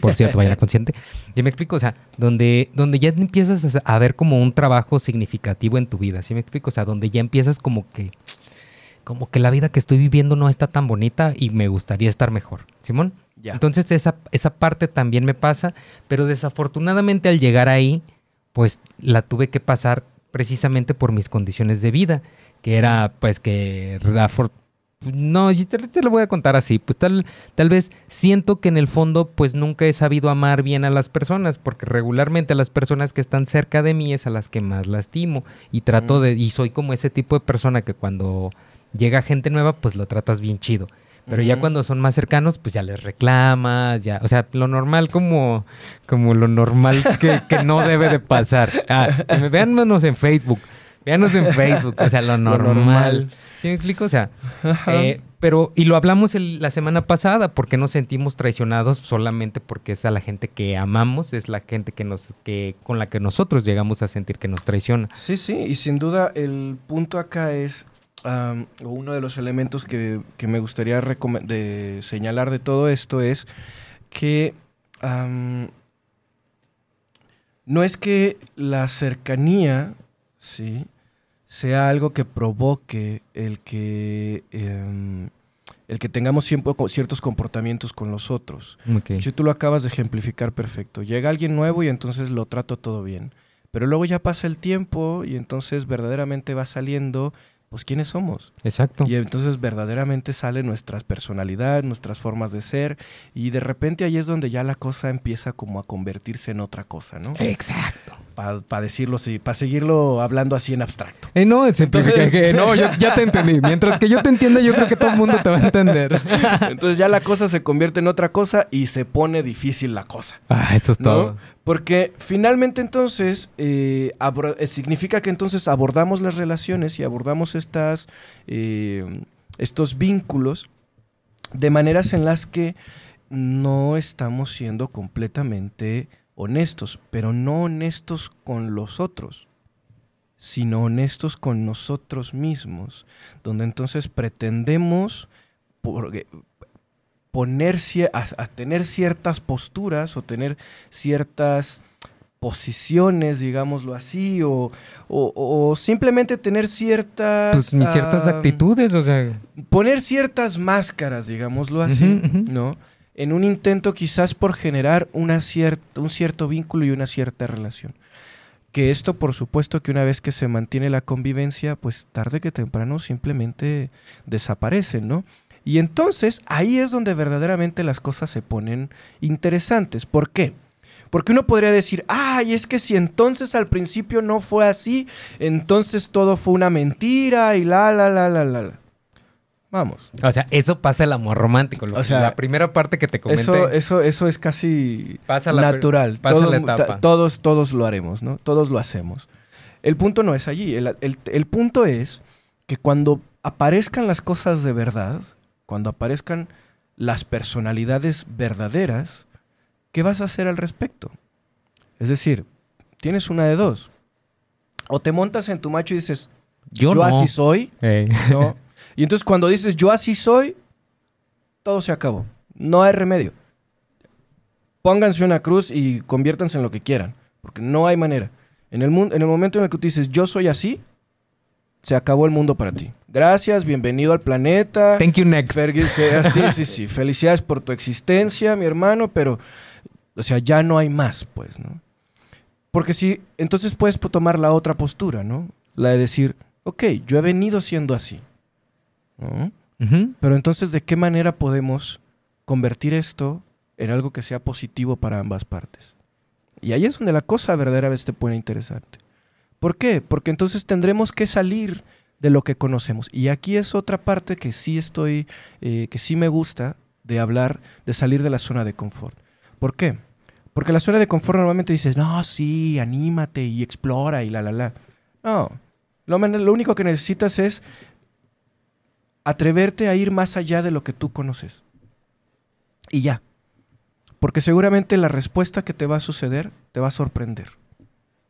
S2: por cierto, vayan a consciente. ¿Sí me explico? O sea, donde, donde ya empiezas a, a ver como un trabajo significativo en tu vida. ¿Sí me explico? O sea, donde ya empiezas como que como que la vida que estoy viviendo no está tan bonita y me gustaría estar mejor. Simón.
S1: Ya.
S2: Entonces esa, esa parte también me pasa, pero desafortunadamente al llegar ahí, pues la tuve que pasar precisamente por mis condiciones de vida, que era pues que no, te, te lo voy a contar así, pues tal, tal vez siento que en el fondo pues nunca he sabido amar bien a las personas, porque regularmente a las personas que están cerca de mí es a las que más lastimo y trato
S1: Mm.
S2: de, y soy como ese tipo de persona que cuando llega gente nueva pues lo tratas bien chido. Pero ya cuando son más cercanos, pues ya les reclamas, ya, o sea, lo normal como, como lo normal que, que no debe de pasar. Ah, si me véannos en Facebook, véanos en Facebook, o sea, lo normal.
S1: normal.
S2: ¿Sí me explico? O sea, eh, pero, y lo hablamos el- la semana pasada, porque nos sentimos traicionados solamente porque es a la gente que amamos, es la gente que nos, que, con la que nosotros llegamos a sentir que nos traiciona.
S1: Sí, sí, y sin duda el punto acá es, uno de los elementos que, que me gustaría de señalar de todo esto es que no es que la cercanía, ¿sí? sea algo que provoque el que, em, el que tengamos siempre ciertos comportamientos con los otros.
S2: Ok.
S1: Si tú lo acabas de ejemplificar perfecto. Llega alguien nuevo y entonces lo trato todo bien. Pero luego ya pasa el tiempo y entonces verdaderamente va saliendo, pues, quiénes somos.
S2: Exacto.
S1: Y entonces verdaderamente sale nuestra personalidad, nuestras formas de ser. Y de repente ahí es donde ya la cosa empieza como a convertirse en otra cosa, ¿no?
S2: Exacto.
S1: Para decirlo así, para seguirlo hablando así en abstracto.
S2: Eh, no, que no, yo ya te entendí. Mientras que yo te entienda, yo creo que todo el mundo te va a entender.
S1: Entonces ya la cosa se convierte en otra cosa y se pone difícil la cosa.
S2: Ah, eso es
S1: ¿no?
S2: todo.
S1: Porque finalmente entonces eh, eh, significa que entonces abordamos las relaciones y abordamos estas, eh, estos vínculos de maneras en las que no estamos siendo completamente honestos, pero no honestos con los otros, sino honestos con nosotros mismos, donde entonces pretendemos por- poner a, a tener ciertas posturas o tener ciertas posiciones, digámoslo así, o, o- o simplemente tener ciertas...
S2: Pues ni ciertas actitudes, o sea.
S1: Poner ciertas máscaras, digámoslo así. ¿no? En un intento quizás por generar un cierto vínculo y una cierta relación. Que esto, por supuesto, que una vez que se mantiene la convivencia, pues tarde que temprano simplemente desaparecen, ¿no? Y entonces ahí es donde verdaderamente las cosas se ponen interesantes. ¿Por qué? Porque uno podría decir, ay, es que si entonces al principio no fue así, entonces todo fue una mentira y la, la, la, la, la. la". Vamos.
S2: O sea, eso pasa el amor romántico. lo
S1: O sea,
S2: la primera parte que te comenté.
S1: Eso, eso, eso es casi
S2: Pasa la-
S1: natural.
S2: pasa
S1: Todo-
S2: la etapa.
S1: ta- todos, todos lo haremos, ¿no? Todos lo hacemos. El punto no es allí. El, el- el punto es que cuando aparezcan las cosas de verdad, cuando aparezcan las personalidades verdaderas, ¿qué vas a hacer al respecto? Es decir, tienes una de dos. O te montas en tu macho y dices,
S2: yo,
S1: yo,
S2: no.
S1: así soy. ¿no? Y entonces cuando dices yo así soy, todo se acabó. No hay remedio. Pónganse una cruz y conviértanse en lo que quieran, porque no hay manera. En el, mun- en el momento en el que tú dices yo soy así, se acabó el mundo para ti. Gracias, bienvenido al planeta.
S2: Thank you next.
S1: Se- sí, sí, sí. Felicidades por tu existencia, mi hermano, pero, o sea, ya no hay más, pues, ¿no? Porque si, entonces puedes tomar la otra postura, ¿no? La de decir, ok, yo he venido siendo así. Pero entonces, ¿de qué manera podemos convertir esto en algo que sea positivo para ambas partes? Y ahí es donde la cosa verdaderamente te pone interesante. ¿Por qué? Porque entonces tendremos que salir de lo que conocemos. Y aquí es otra parte que sí estoy, eh, que sí me gusta de hablar, de salir de la zona de confort. ¿Por qué? Porque la zona de confort normalmente dices, no, sí, anímate y explora y la, la, la. No, lo único que necesitas es atreverte a ir más allá de lo que tú conoces. Y ya. Porque seguramente la respuesta que te va a suceder te va a sorprender.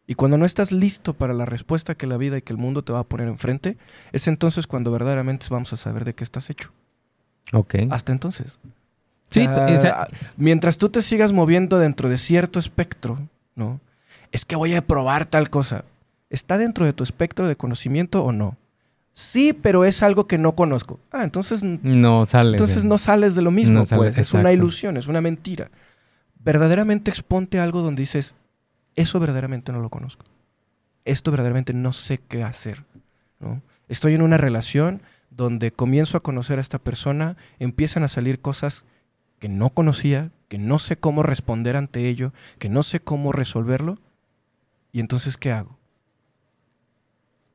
S1: Y cuando no estás listo para la respuesta que la vida y que el mundo te va a poner enfrente, es entonces cuando verdaderamente vamos a saber de qué estás hecho.
S2: Ok.
S1: Hasta entonces.
S2: Sí,
S1: O sea,
S2: t- o sea-
S1: mientras tú te sigas moviendo dentro de cierto espectro, ¿no? Es que voy a probar tal cosa. ¿Está dentro de tu espectro de conocimiento o no? Sí, pero es algo que no conozco. Ah, entonces,
S2: No sale.
S1: entonces
S2: de-
S1: no sales de lo mismo,
S2: No
S1: pues. Es una ilusión, es una mentira. Verdaderamente exponte algo donde dices, eso verdaderamente no lo conozco. Esto verdaderamente no sé qué hacer. ¿no? Estoy en una relación donde comienzo a conocer a esta persona, empiezan a salir cosas que no conocía, que no sé cómo responder ante ello, que no sé cómo resolverlo. Y entonces, ¿qué hago?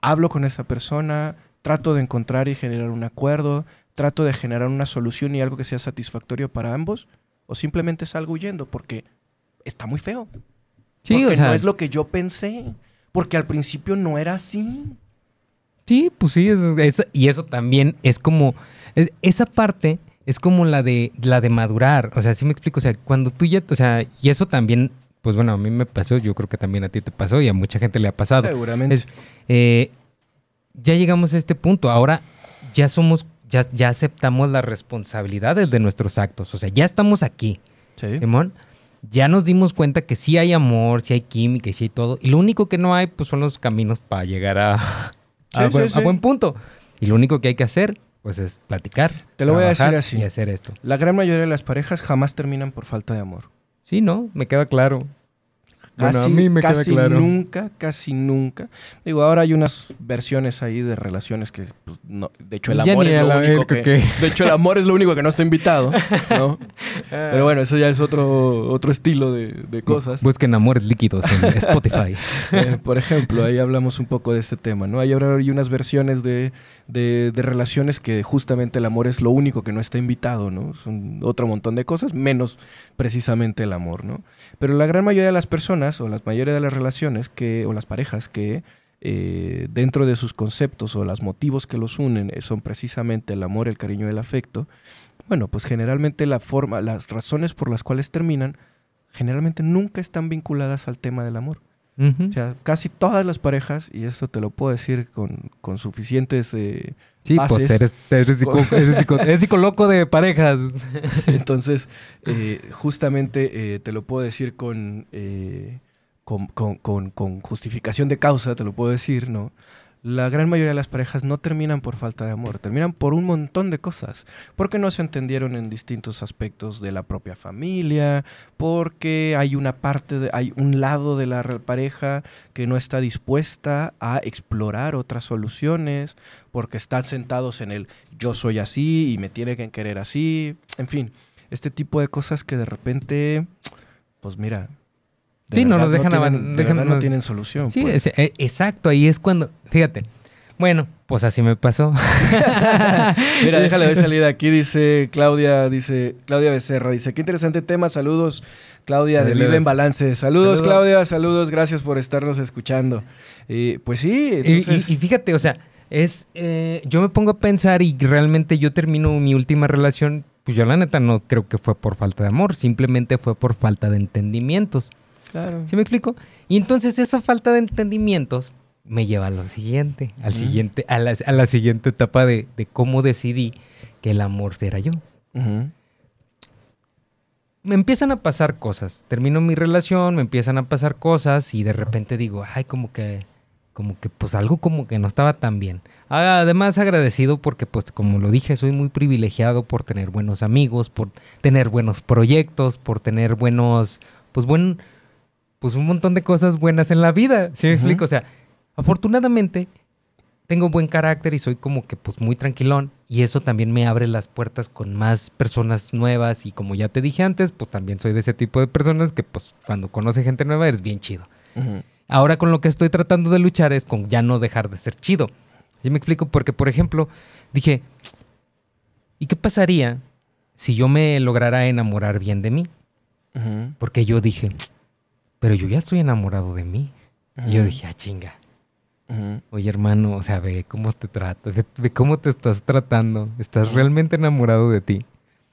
S1: Hablo con esa persona, trato de encontrar y generar un acuerdo, trato de generar una solución y algo que sea satisfactorio para ambos, o simplemente salgo huyendo porque está muy feo.
S2: Sí,
S1: porque
S2: o sea.
S1: no es lo que yo pensé, porque al principio no era así.
S2: Sí, pues sí, es- es- y eso también es como, es- esa parte es como la de, la de madurar, o sea, sí me explico, o sea, cuando tú ya, o sea, y eso también, pues bueno, a mí me pasó, yo creo que también a ti te pasó y a mucha gente le ha pasado.
S1: Seguramente.
S2: Es- eh, ya llegamos a este punto, ahora ya somos, ya, ya aceptamos las responsabilidades de nuestros actos, o sea, ya estamos aquí,
S1: Sí.
S2: Simón. Ya nos dimos cuenta que sí hay amor, sí hay química y sí hay todo. Y lo único que no hay, pues son los caminos para llegar a, a,
S1: Sí,
S2: buen, a punto. Y lo único que hay que hacer, pues es platicar.
S1: Te lo voy a decir así.
S2: Y hacer esto.
S1: La gran mayoría de las parejas jamás terminan por falta de amor.
S2: Sí, ¿no? Me queda claro. Bueno,
S1: Casi,
S2: a mí me queda
S1: casi
S2: claro.
S1: nunca, casi nunca. Digo, ahora hay unas versiones ahí de relaciones que, pues, no, de hecho, el amor es lo único que,
S2: que-
S1: de hecho, el amor es lo único que no está invitado, ¿no? Pero bueno, eso ya es otro, otro estilo de, de cosas.
S2: Busquen amores líquidos en Spotify.
S1: Eh, por ejemplo, ahí hablamos un poco de este tema, ¿no? Hay ahora hay unas versiones de, de- de relaciones que justamente el amor es lo único que no está invitado, ¿no? Son otro montón de cosas, menos precisamente el amor, ¿no? Pero la gran mayoría de las personas, o la mayoría de las relaciones que, o las parejas que eh, dentro de sus conceptos o los motivos que los unen eh, son precisamente el amor, el cariño el afecto, bueno, pues generalmente la forma, las razones por las cuales terminan, generalmente nunca están vinculadas al tema del amor. O sea, casi todas las parejas, y esto te lo puedo decir con, con suficientes... eh,
S2: sí,
S1: bases.
S2: pues eres, eres, psico- eres psico- eres psicoloco de parejas.
S1: entonces, eh, justamente eh, te lo puedo decir con, eh, con, con- con- con justificación de causa, te lo puedo decir, ¿no? La gran mayoría de las parejas no terminan por falta de amor, terminan por un montón de cosas. Porque no se entendieron en distintos aspectos de la propia familia, porque hay una parte, hay un lado de la re- pareja que no está dispuesta a explorar otras soluciones, porque están sentados en el yo soy así y me tiene que querer así, en fin, este tipo de cosas que de repente, pues mira, de
S2: Sí, no nos dejan
S1: tienen, de
S2: dejan-
S1: verdad no
S2: no-
S1: tienen solución.
S2: Sí,
S1: pues.
S2: es- eh, exacto, ahí es cuando, fíjate, bueno, pues así me pasó.
S1: Mira, déjale ver salida aquí, dice Claudia, dice Claudia Becerra, dice, qué interesante tema, saludos Claudia de. Vive en Balance. Saludos
S2: Saludos.
S1: Claudia, saludos, gracias por estarnos escuchando. Y, pues sí,
S2: Y-
S1: entonces...
S2: y, y fíjate, o sea, es, eh, yo me pongo a pensar y realmente yo termino mi última relación, pues yo la neta no creo que fue por falta de amor, simplemente fue por falta de entendimientos.
S1: Claro.
S2: ¿Sí me explico? Y entonces esa falta de entendimientos me lleva a lo siguiente, al
S1: Ujú.
S2: siguiente, a la, a la siguiente etapa de, de cómo decidí que el amor era yo. Me empiezan a pasar cosas. Termino mi relación, me empiezan a pasar cosas y de repente digo, ay, como que, como que, pues algo como que no estaba tan bien. Ah, Además agradecido porque, pues, como lo dije, soy muy privilegiado por tener buenos amigos, por tener buenos proyectos, por tener buenos, pues, buen, pues un montón de cosas buenas en la vida. ¿Sí me explico? O sea, afortunadamente tengo buen carácter y soy como que pues muy tranquilón y eso también me abre las puertas con más personas nuevas y como ya te dije antes, pues también soy de ese tipo de personas que pues cuando conoce gente nueva eres bien chido. Ahora con lo que estoy tratando de luchar es con ya no dejar de ser chido. ¿Sí me explico? Porque por ejemplo, dije, ¿y qué pasaría si yo me lograra enamorar bien de mí? Porque yo dije, pero yo ya estoy enamorado de mí. Y yo dije, ah, chinga. Oye, hermano, o sea, ve cómo te tratas, ve, ve cómo te estás tratando. ¿Estás realmente enamorado de ti?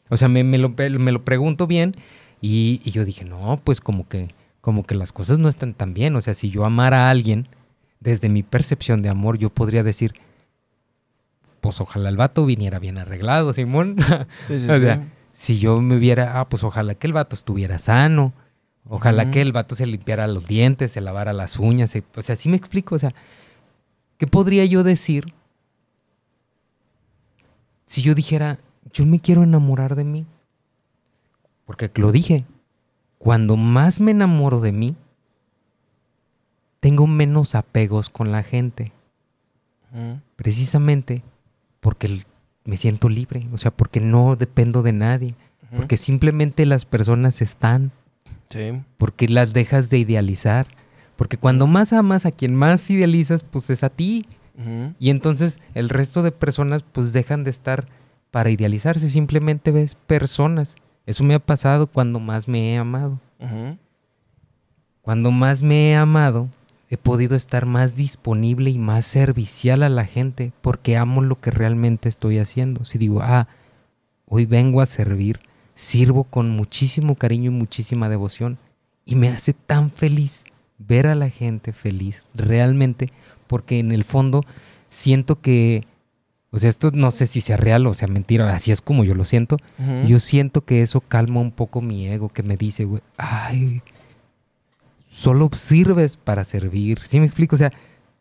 S2: O sea, me, me lo, me lo pregunto bien y, y yo dije, no, pues como que, como que las cosas no están tan bien. O sea, si yo amara a alguien, desde mi percepción de amor, yo podría decir, pues ojalá el vato viniera bien arreglado, Simón.
S1: Sí, sí,
S2: O
S1: sí.
S2: sea, si yo me viera, ah, pues ojalá que el vato estuviera sano. Ojalá que el vato se limpiara los dientes, se lavara las uñas. se- o sea, sí me explico. O sea, ¿qué podría yo decir si yo dijera, yo me quiero enamorar de mí? Porque lo dije, cuando más me enamoro de mí, tengo menos apegos con la gente precisamente porque me siento libre, o sea, porque no dependo de nadie, porque simplemente las personas están,
S1: Sí.
S2: porque las dejas de idealizar, porque cuando más amas a quien más idealizas, pues es a ti, y entonces el resto de personas pues dejan de estar para idealizarse, simplemente ves personas. Eso me ha pasado cuando más me he amado.
S1: Ujú.
S2: Cuando más me he amado, he podido estar más disponible y más servicial a la gente porque amo lo que realmente estoy haciendo. Si digo, ah, hoy vengo a servir, sirvo con muchísimo cariño y muchísima devoción y me hace tan feliz ver a la gente feliz, realmente, porque en el fondo siento que, o sea, esto no sé si sea real o sea mentira, así es como yo lo siento, yo siento que eso calma un poco mi ego, que me dice, güey, ay, solo sirves para servir. ¿Sí me explico? O sea,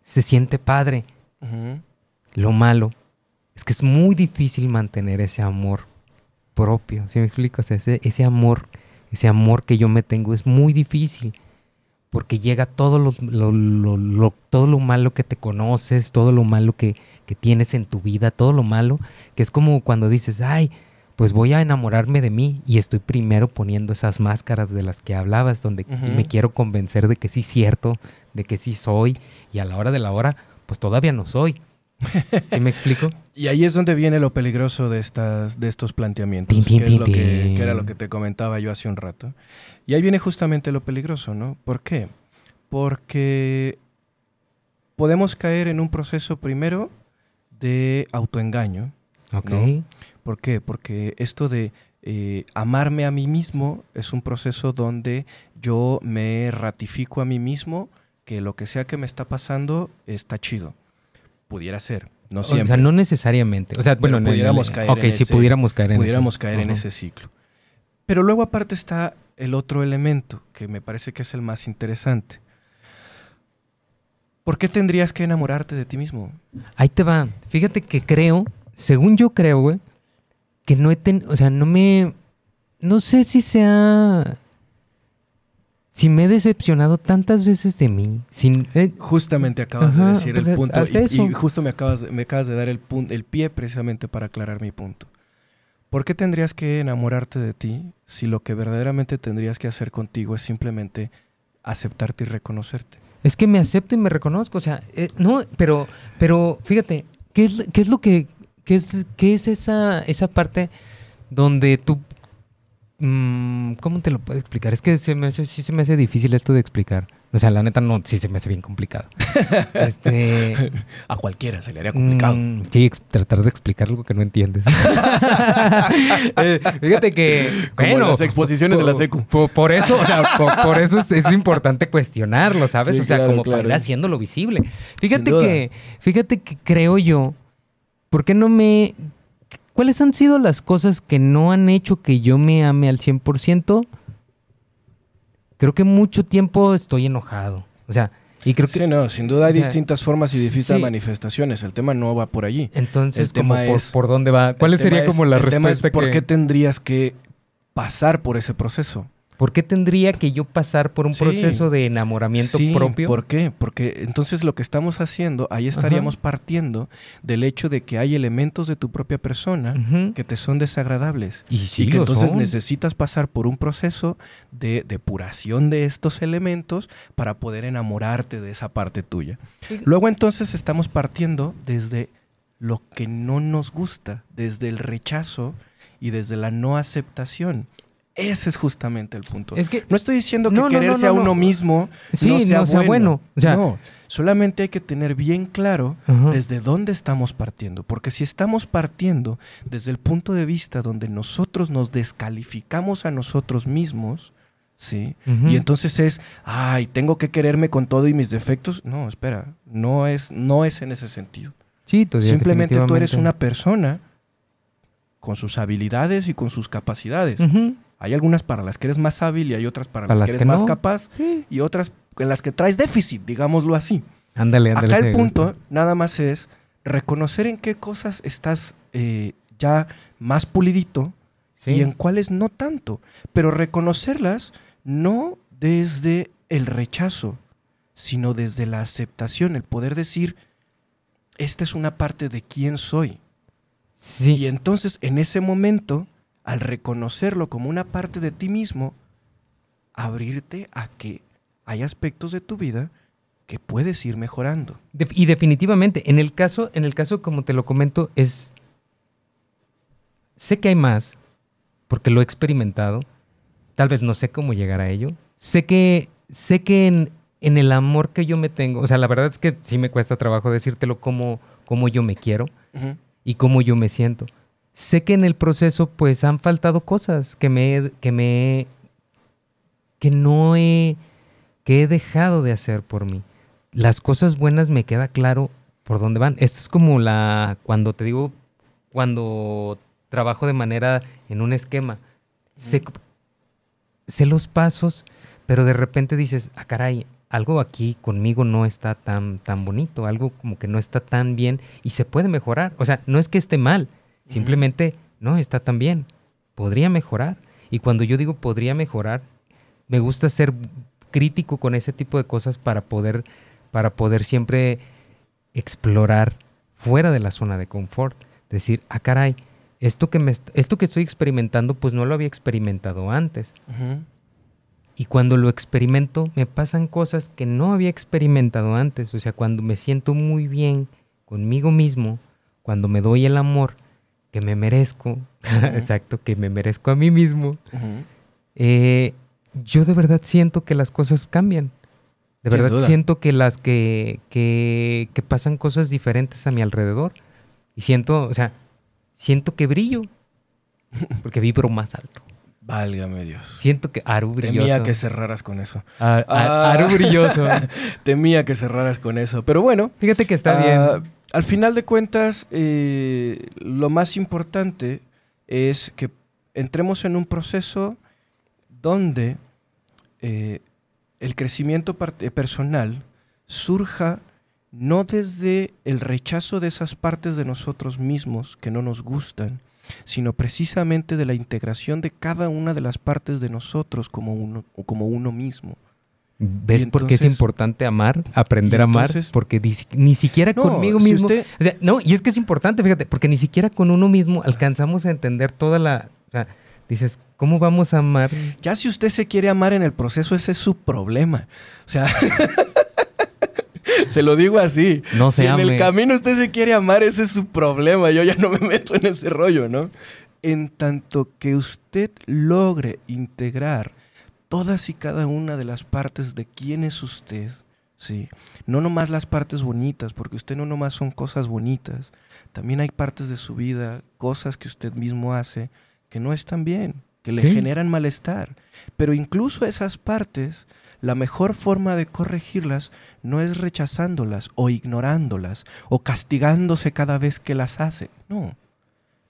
S2: se siente padre. Lo malo es que es muy difícil mantener ese amor propio. ¿Sí me explico? O sea, ese, ese amor, ese amor que yo me tengo es muy difícil. Porque llega todo lo, lo- lo- lo- todo lo malo que te conoces, todo lo malo que, que tienes en tu vida, todo lo malo, que es como cuando dices, ay, pues voy a enamorarme de mí y estoy primero poniendo esas máscaras de las que hablabas, donde me quiero convencer de que sí es cierto, de que sí soy, y a la hora de la hora, pues todavía no soy. ¿Sí me explico?
S1: Y ahí es donde viene lo peligroso de, estas, de estos planteamientos,
S2: tin,
S1: que, es lo que, era lo que te comentaba yo hace un rato. Y ahí viene justamente lo peligroso, ¿no? ¿Por qué? Porque podemos caer en un proceso primero de autoengaño.
S2: Ok.
S1: No. ¿Por qué? Porque esto de eh, amarme a mí mismo es un proceso donde yo me ratifico a mí mismo que lo que sea que me está pasando está chido. Pudiera ser, no
S2: O
S1: siempre.
S2: sea, no necesariamente. O sea,
S1: Pero
S2: bueno, en el-
S1: pudiéramos caer
S2: Ok,
S1: en
S2: sí,
S1: ese-
S2: pudiéramos caer en
S1: pudiéramos
S2: eso.
S1: caer en ese ciclo. Pero luego aparte está el otro elemento que me parece que es el más interesante. ¿Por qué tendrías que enamorarte de ti mismo?
S2: Ahí te va. Fíjate que creo, según yo creo, güey, que no he tenido, o sea, no me, no sé si sea, si me he decepcionado tantas veces de mí, sin, eh,
S1: Justamente acabas
S2: Ajá,
S1: de decir
S2: pues,
S1: el
S2: haz-
S1: punto y,
S2: eso.
S1: y justo me acabas, de- me acabas de dar el, pun- el pie precisamente para aclarar mi punto. ¿Por qué tendrías que enamorarte de ti si lo que verdaderamente tendrías que hacer contigo es simplemente aceptarte y reconocerte?
S2: es que me acepto y me reconozco, o sea, eh, no, pero, pero, fíjate, ¿qué es, qué es lo que, qué es, qué es esa, esa parte donde tú, mm, ¿cómo te lo puedo explicar? Es que se me hace, sí se me hace difícil esto de explicar. O sea, la neta no, sí se me hace bien complicado. este,
S1: A cualquiera se le haría complicado.
S2: Mm, sí, tratar de explicar algo que no entiendes. Eh, fíjate que.
S1: Como
S2: bueno,
S1: las exposiciones de la secu.
S2: Por, por eso, o sea, por, por eso es, es importante cuestionarlo, ¿sabes?
S1: Sí,
S2: o sea,
S1: claro,
S2: como
S1: claro.
S2: para ir haciéndolo visible. Fíjate que, fíjate que creo yo, ¿por qué no me. ¿Cuáles han sido las cosas que no han hecho que yo me ame al 100%? Creo que mucho tiempo estoy enojado. O sea, y creo que.
S1: Sí, no, sin duda hay
S2: o sea,
S1: distintas formas y distintas
S2: sí.
S1: manifestaciones. El tema no va por allí.
S2: Entonces,
S1: El tema
S2: como por,
S1: es-
S2: por dónde va. ¿Cuál sería
S1: es-
S2: como la
S1: el tema es
S2: respuesta
S1: ¿Por qué tendrías que pasar por ese proceso?
S2: ¿Por qué tendría que yo pasar por un
S1: Sí.
S2: proceso de enamoramiento
S1: Sí,
S2: propio?
S1: ¿Por qué? Porque entonces lo que estamos haciendo, ahí estaríamos partiendo del hecho de que hay elementos de tu propia persona que te son desagradables.
S2: Y sí
S1: y que entonces
S2: son.
S1: necesitas pasar por un proceso de depuración de estos elementos para poder enamorarte de esa parte tuya. Luego entonces estamos partiendo desde lo que no nos gusta, desde el rechazo y desde la no aceptación. Ese es justamente el punto.
S2: Es que
S1: no estoy diciendo que
S2: No, no, no,
S1: quererse a
S2: no, no.
S1: uno mismo
S2: Sí,
S1: no sea,
S2: no sea
S1: bueno.
S2: bueno. O sea-
S1: no, solamente hay que tener bien claro desde dónde estamos partiendo. Porque si estamos partiendo desde el punto de vista donde nosotros nos descalificamos a nosotros mismos, ¿sí? Y entonces es, ay, tengo que quererme con todo y mis defectos. No, espera, no es, no es en ese sentido.
S2: Sí, tú-
S1: Simplemente tú eres una persona con sus habilidades y con sus capacidades. Hay algunas para las que eres más hábil y hay otras para,
S2: Para
S1: las
S2: las
S1: que eres
S2: que
S1: más
S2: no.
S1: capaz
S2: Sí.
S1: y otras en las que traes déficit, digámoslo así.
S2: Ándale, ándale.
S1: Acá el punto nada más es reconocer en qué cosas estás eh, ya más pulidito
S2: Sí.
S1: y en cuáles no tanto, pero reconocerlas no desde el rechazo, sino desde la aceptación, el poder decir, esta es una parte de quién soy.
S2: Sí.
S1: Y entonces en ese momento, al reconocerlo como una parte de ti mismo, abrirte a que hay aspectos de tu vida que puedes ir mejorando.
S2: Y definitivamente, en el caso, en el caso, como te lo comento, es. Sé que hay más, porque lo he experimentado. Tal vez no sé cómo llegar a ello. Sé que. Sé que en, en el amor que yo me tengo. O sea, la verdad es que sí me cuesta trabajo decírtelo cómo, cómo yo me quiero y cómo yo me siento. Sé que en el proceso, pues, han faltado cosas que me, he- que me, que no he, que he dejado de hacer por mí. Las cosas buenas me queda claro por dónde van. Esto es como la, cuando te digo, cuando trabajo de manera en un esquema, sé, sé los pasos, pero de repente dices, ah, caray, algo aquí conmigo no está tan, tan bonito, algo como que no está tan bien y se puede mejorar. O sea, no es que esté mal, simplemente no está tan bien. Podría mejorar. Y cuando yo digo podría mejorar, me gusta ser crítico con ese tipo de cosas para poder, para poder siempre explorar fuera de la zona de confort. Decir, ah, caray, esto que, me, esto que estoy experimentando, pues no lo había experimentado antes. Y cuando lo experimento, me pasan cosas que no había experimentado antes. O sea, cuando me siento muy bien conmigo mismo, cuando me doy el amor que me merezco, exacto, que me merezco a mí mismo, eh, yo de verdad siento que las cosas cambian. De
S1: Sin
S2: verdad
S1: duda.
S2: siento que las que, que, que pasan cosas diferentes a mi alrededor. Y siento, o sea, siento que brillo. Porque vibro más alto.
S1: Válgame Dios.
S2: Siento que Aru brilloso.
S1: Temía que cerraras con eso.
S2: A- a-
S1: Ah.
S2: Aru brilloso.
S1: Temía que cerraras con eso. Pero bueno,
S2: Fíjate que está
S1: ah,
S2: bien.
S1: Al final de cuentas, eh, lo más importante es que entremos en un proceso donde eh, el crecimiento personal surja no desde el rechazo de esas partes de nosotros mismos que no nos gustan, sino precisamente de la integración de cada una de las partes de nosotros como uno mismo.
S2: ¿Ves por qué es importante amar? Aprender a amar. Porque ni, si- ni siquiera
S1: No,
S2: conmigo
S1: si
S2: mismo.
S1: usted-
S2: O sea, no, y es que es importante, fíjate, porque ni siquiera con uno mismo alcanzamos a entender toda la. O sea, dices, ¿cómo vamos a amar?
S1: Ya si usted se quiere amar en el proceso, ese es su problema. O sea, se lo digo así.
S2: No
S1: si
S2: se
S1: en el camino usted se quiere amar, ese es su problema. Yo ya no me meto en ese rollo, ¿no? En tanto que usted logre integrar todas y cada una de las partes de quién es usted, ¿sí? No nomás las partes bonitas, porque usted no nomás son cosas bonitas. También hay partes de su vida, cosas que usted mismo hace que no están bien, que le
S2: Sí.
S1: generan malestar. Pero incluso esas partes, la mejor forma de corregirlas no es rechazándolas o ignorándolas o castigándose cada vez que las hace. No.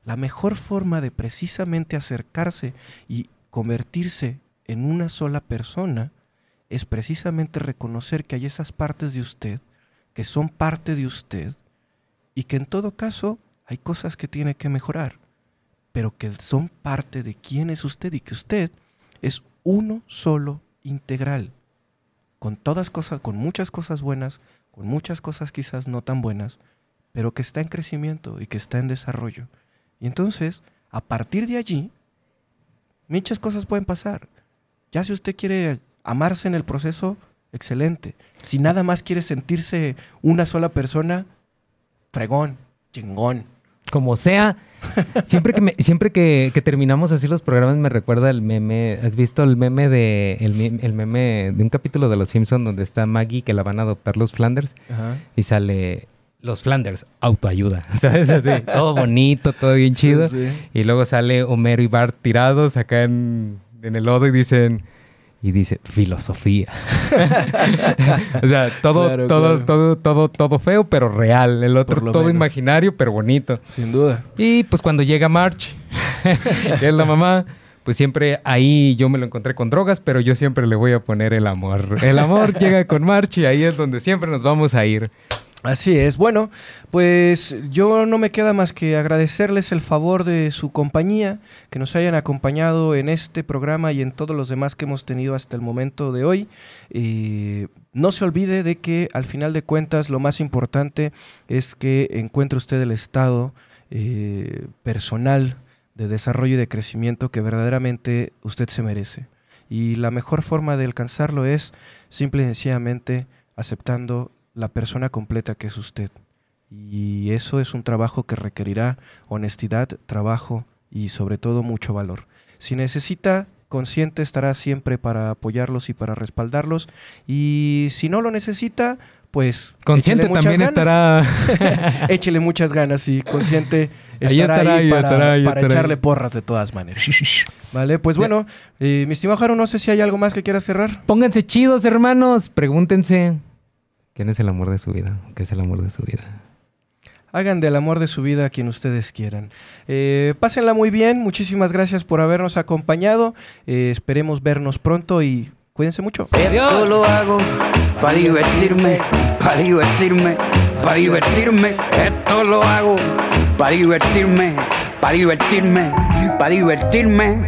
S1: La mejor forma de precisamente acercarse y convertirse en una sola persona es precisamente reconocer que hay esas partes de usted que son parte de usted y que en todo caso hay cosas que tiene que mejorar, pero que son parte de quién es usted y que usted es uno solo integral, con todas cosas, con muchas cosas buenas, con muchas cosas quizás no tan buenas, pero que está en crecimiento y que está en desarrollo. Y entonces, a partir de allí, muchas cosas pueden pasar. Ya si usted quiere amarse en el proceso, excelente. Si nada más quiere sentirse una sola persona, fregón, chingón.
S2: Como sea. Siempre que, me- siempre que, que terminamos así los programas me recuerda el meme. ¿Has visto el meme de el, me- el meme de un capítulo de Los Simpson donde está Maggie que la van a adoptar los Flanders y sale los Flanders autoayuda, ¿sabes? Así, todo bonito, todo bien chido.
S1: Sí, sí.
S2: Y luego sale Homero y Bart tirados acá en, en el lodo y dicen y dice filosofía. o sea, todo,
S1: Claro,
S2: todo,
S1: claro.
S2: todo, todo, todo feo, pero real. El otro todo
S1: menos.
S2: imaginario, pero bonito.
S1: Sin duda.
S2: Y pues cuando llega March, que es la mamá, pues siempre ahí yo me lo encontré con drogas, pero yo siempre le voy a poner el amor. El amor llega con March y ahí es donde siempre nos vamos a ir.
S1: Así es. Bueno, pues yo no me queda más que agradecerles el favor de su compañía, que nos hayan acompañado en este programa y en todos los demás que hemos tenido hasta el momento de hoy. Eh, no se olvide de que al final de cuentas lo más importante es que encuentre usted el estado eh, personal de desarrollo y de crecimiento que verdaderamente usted se merece. Y la mejor forma de alcanzarlo es simple y sencillamente aceptando la persona completa que es usted. Y eso es un trabajo que requerirá honestidad, trabajo y sobre todo mucho valor. Si necesita, consciente estará siempre para apoyarlos y para respaldarlos. Y si no lo necesita, pues...
S2: Consciente también
S1: ganas.
S2: estará.
S1: Échele muchas ganas y consciente
S2: Ahí
S1: estará
S2: estará,
S1: ahí
S2: ahí
S1: para,
S2: estará, ahí
S1: para
S2: estará.
S1: echarle porras de todas maneras. Vale, pues bueno, eh, mi estimado Jaro, no sé si hay algo más que quiera cerrar.
S2: Pónganse chidos, hermanos. Pregúntense. ¿Quién es el amor de su vida? ¿Qué es el amor de su vida?
S1: Hagan del amor de su vida a quien ustedes quieran. Eh, pásenla muy bien, muchísimas gracias por habernos acompañado. Eh, esperemos vernos pronto y Cuídense mucho.
S3: Esto lo hago para divertirme, para divertirme, para divertirme. Esto lo hago para divertirme, para divertirme, para divertirme.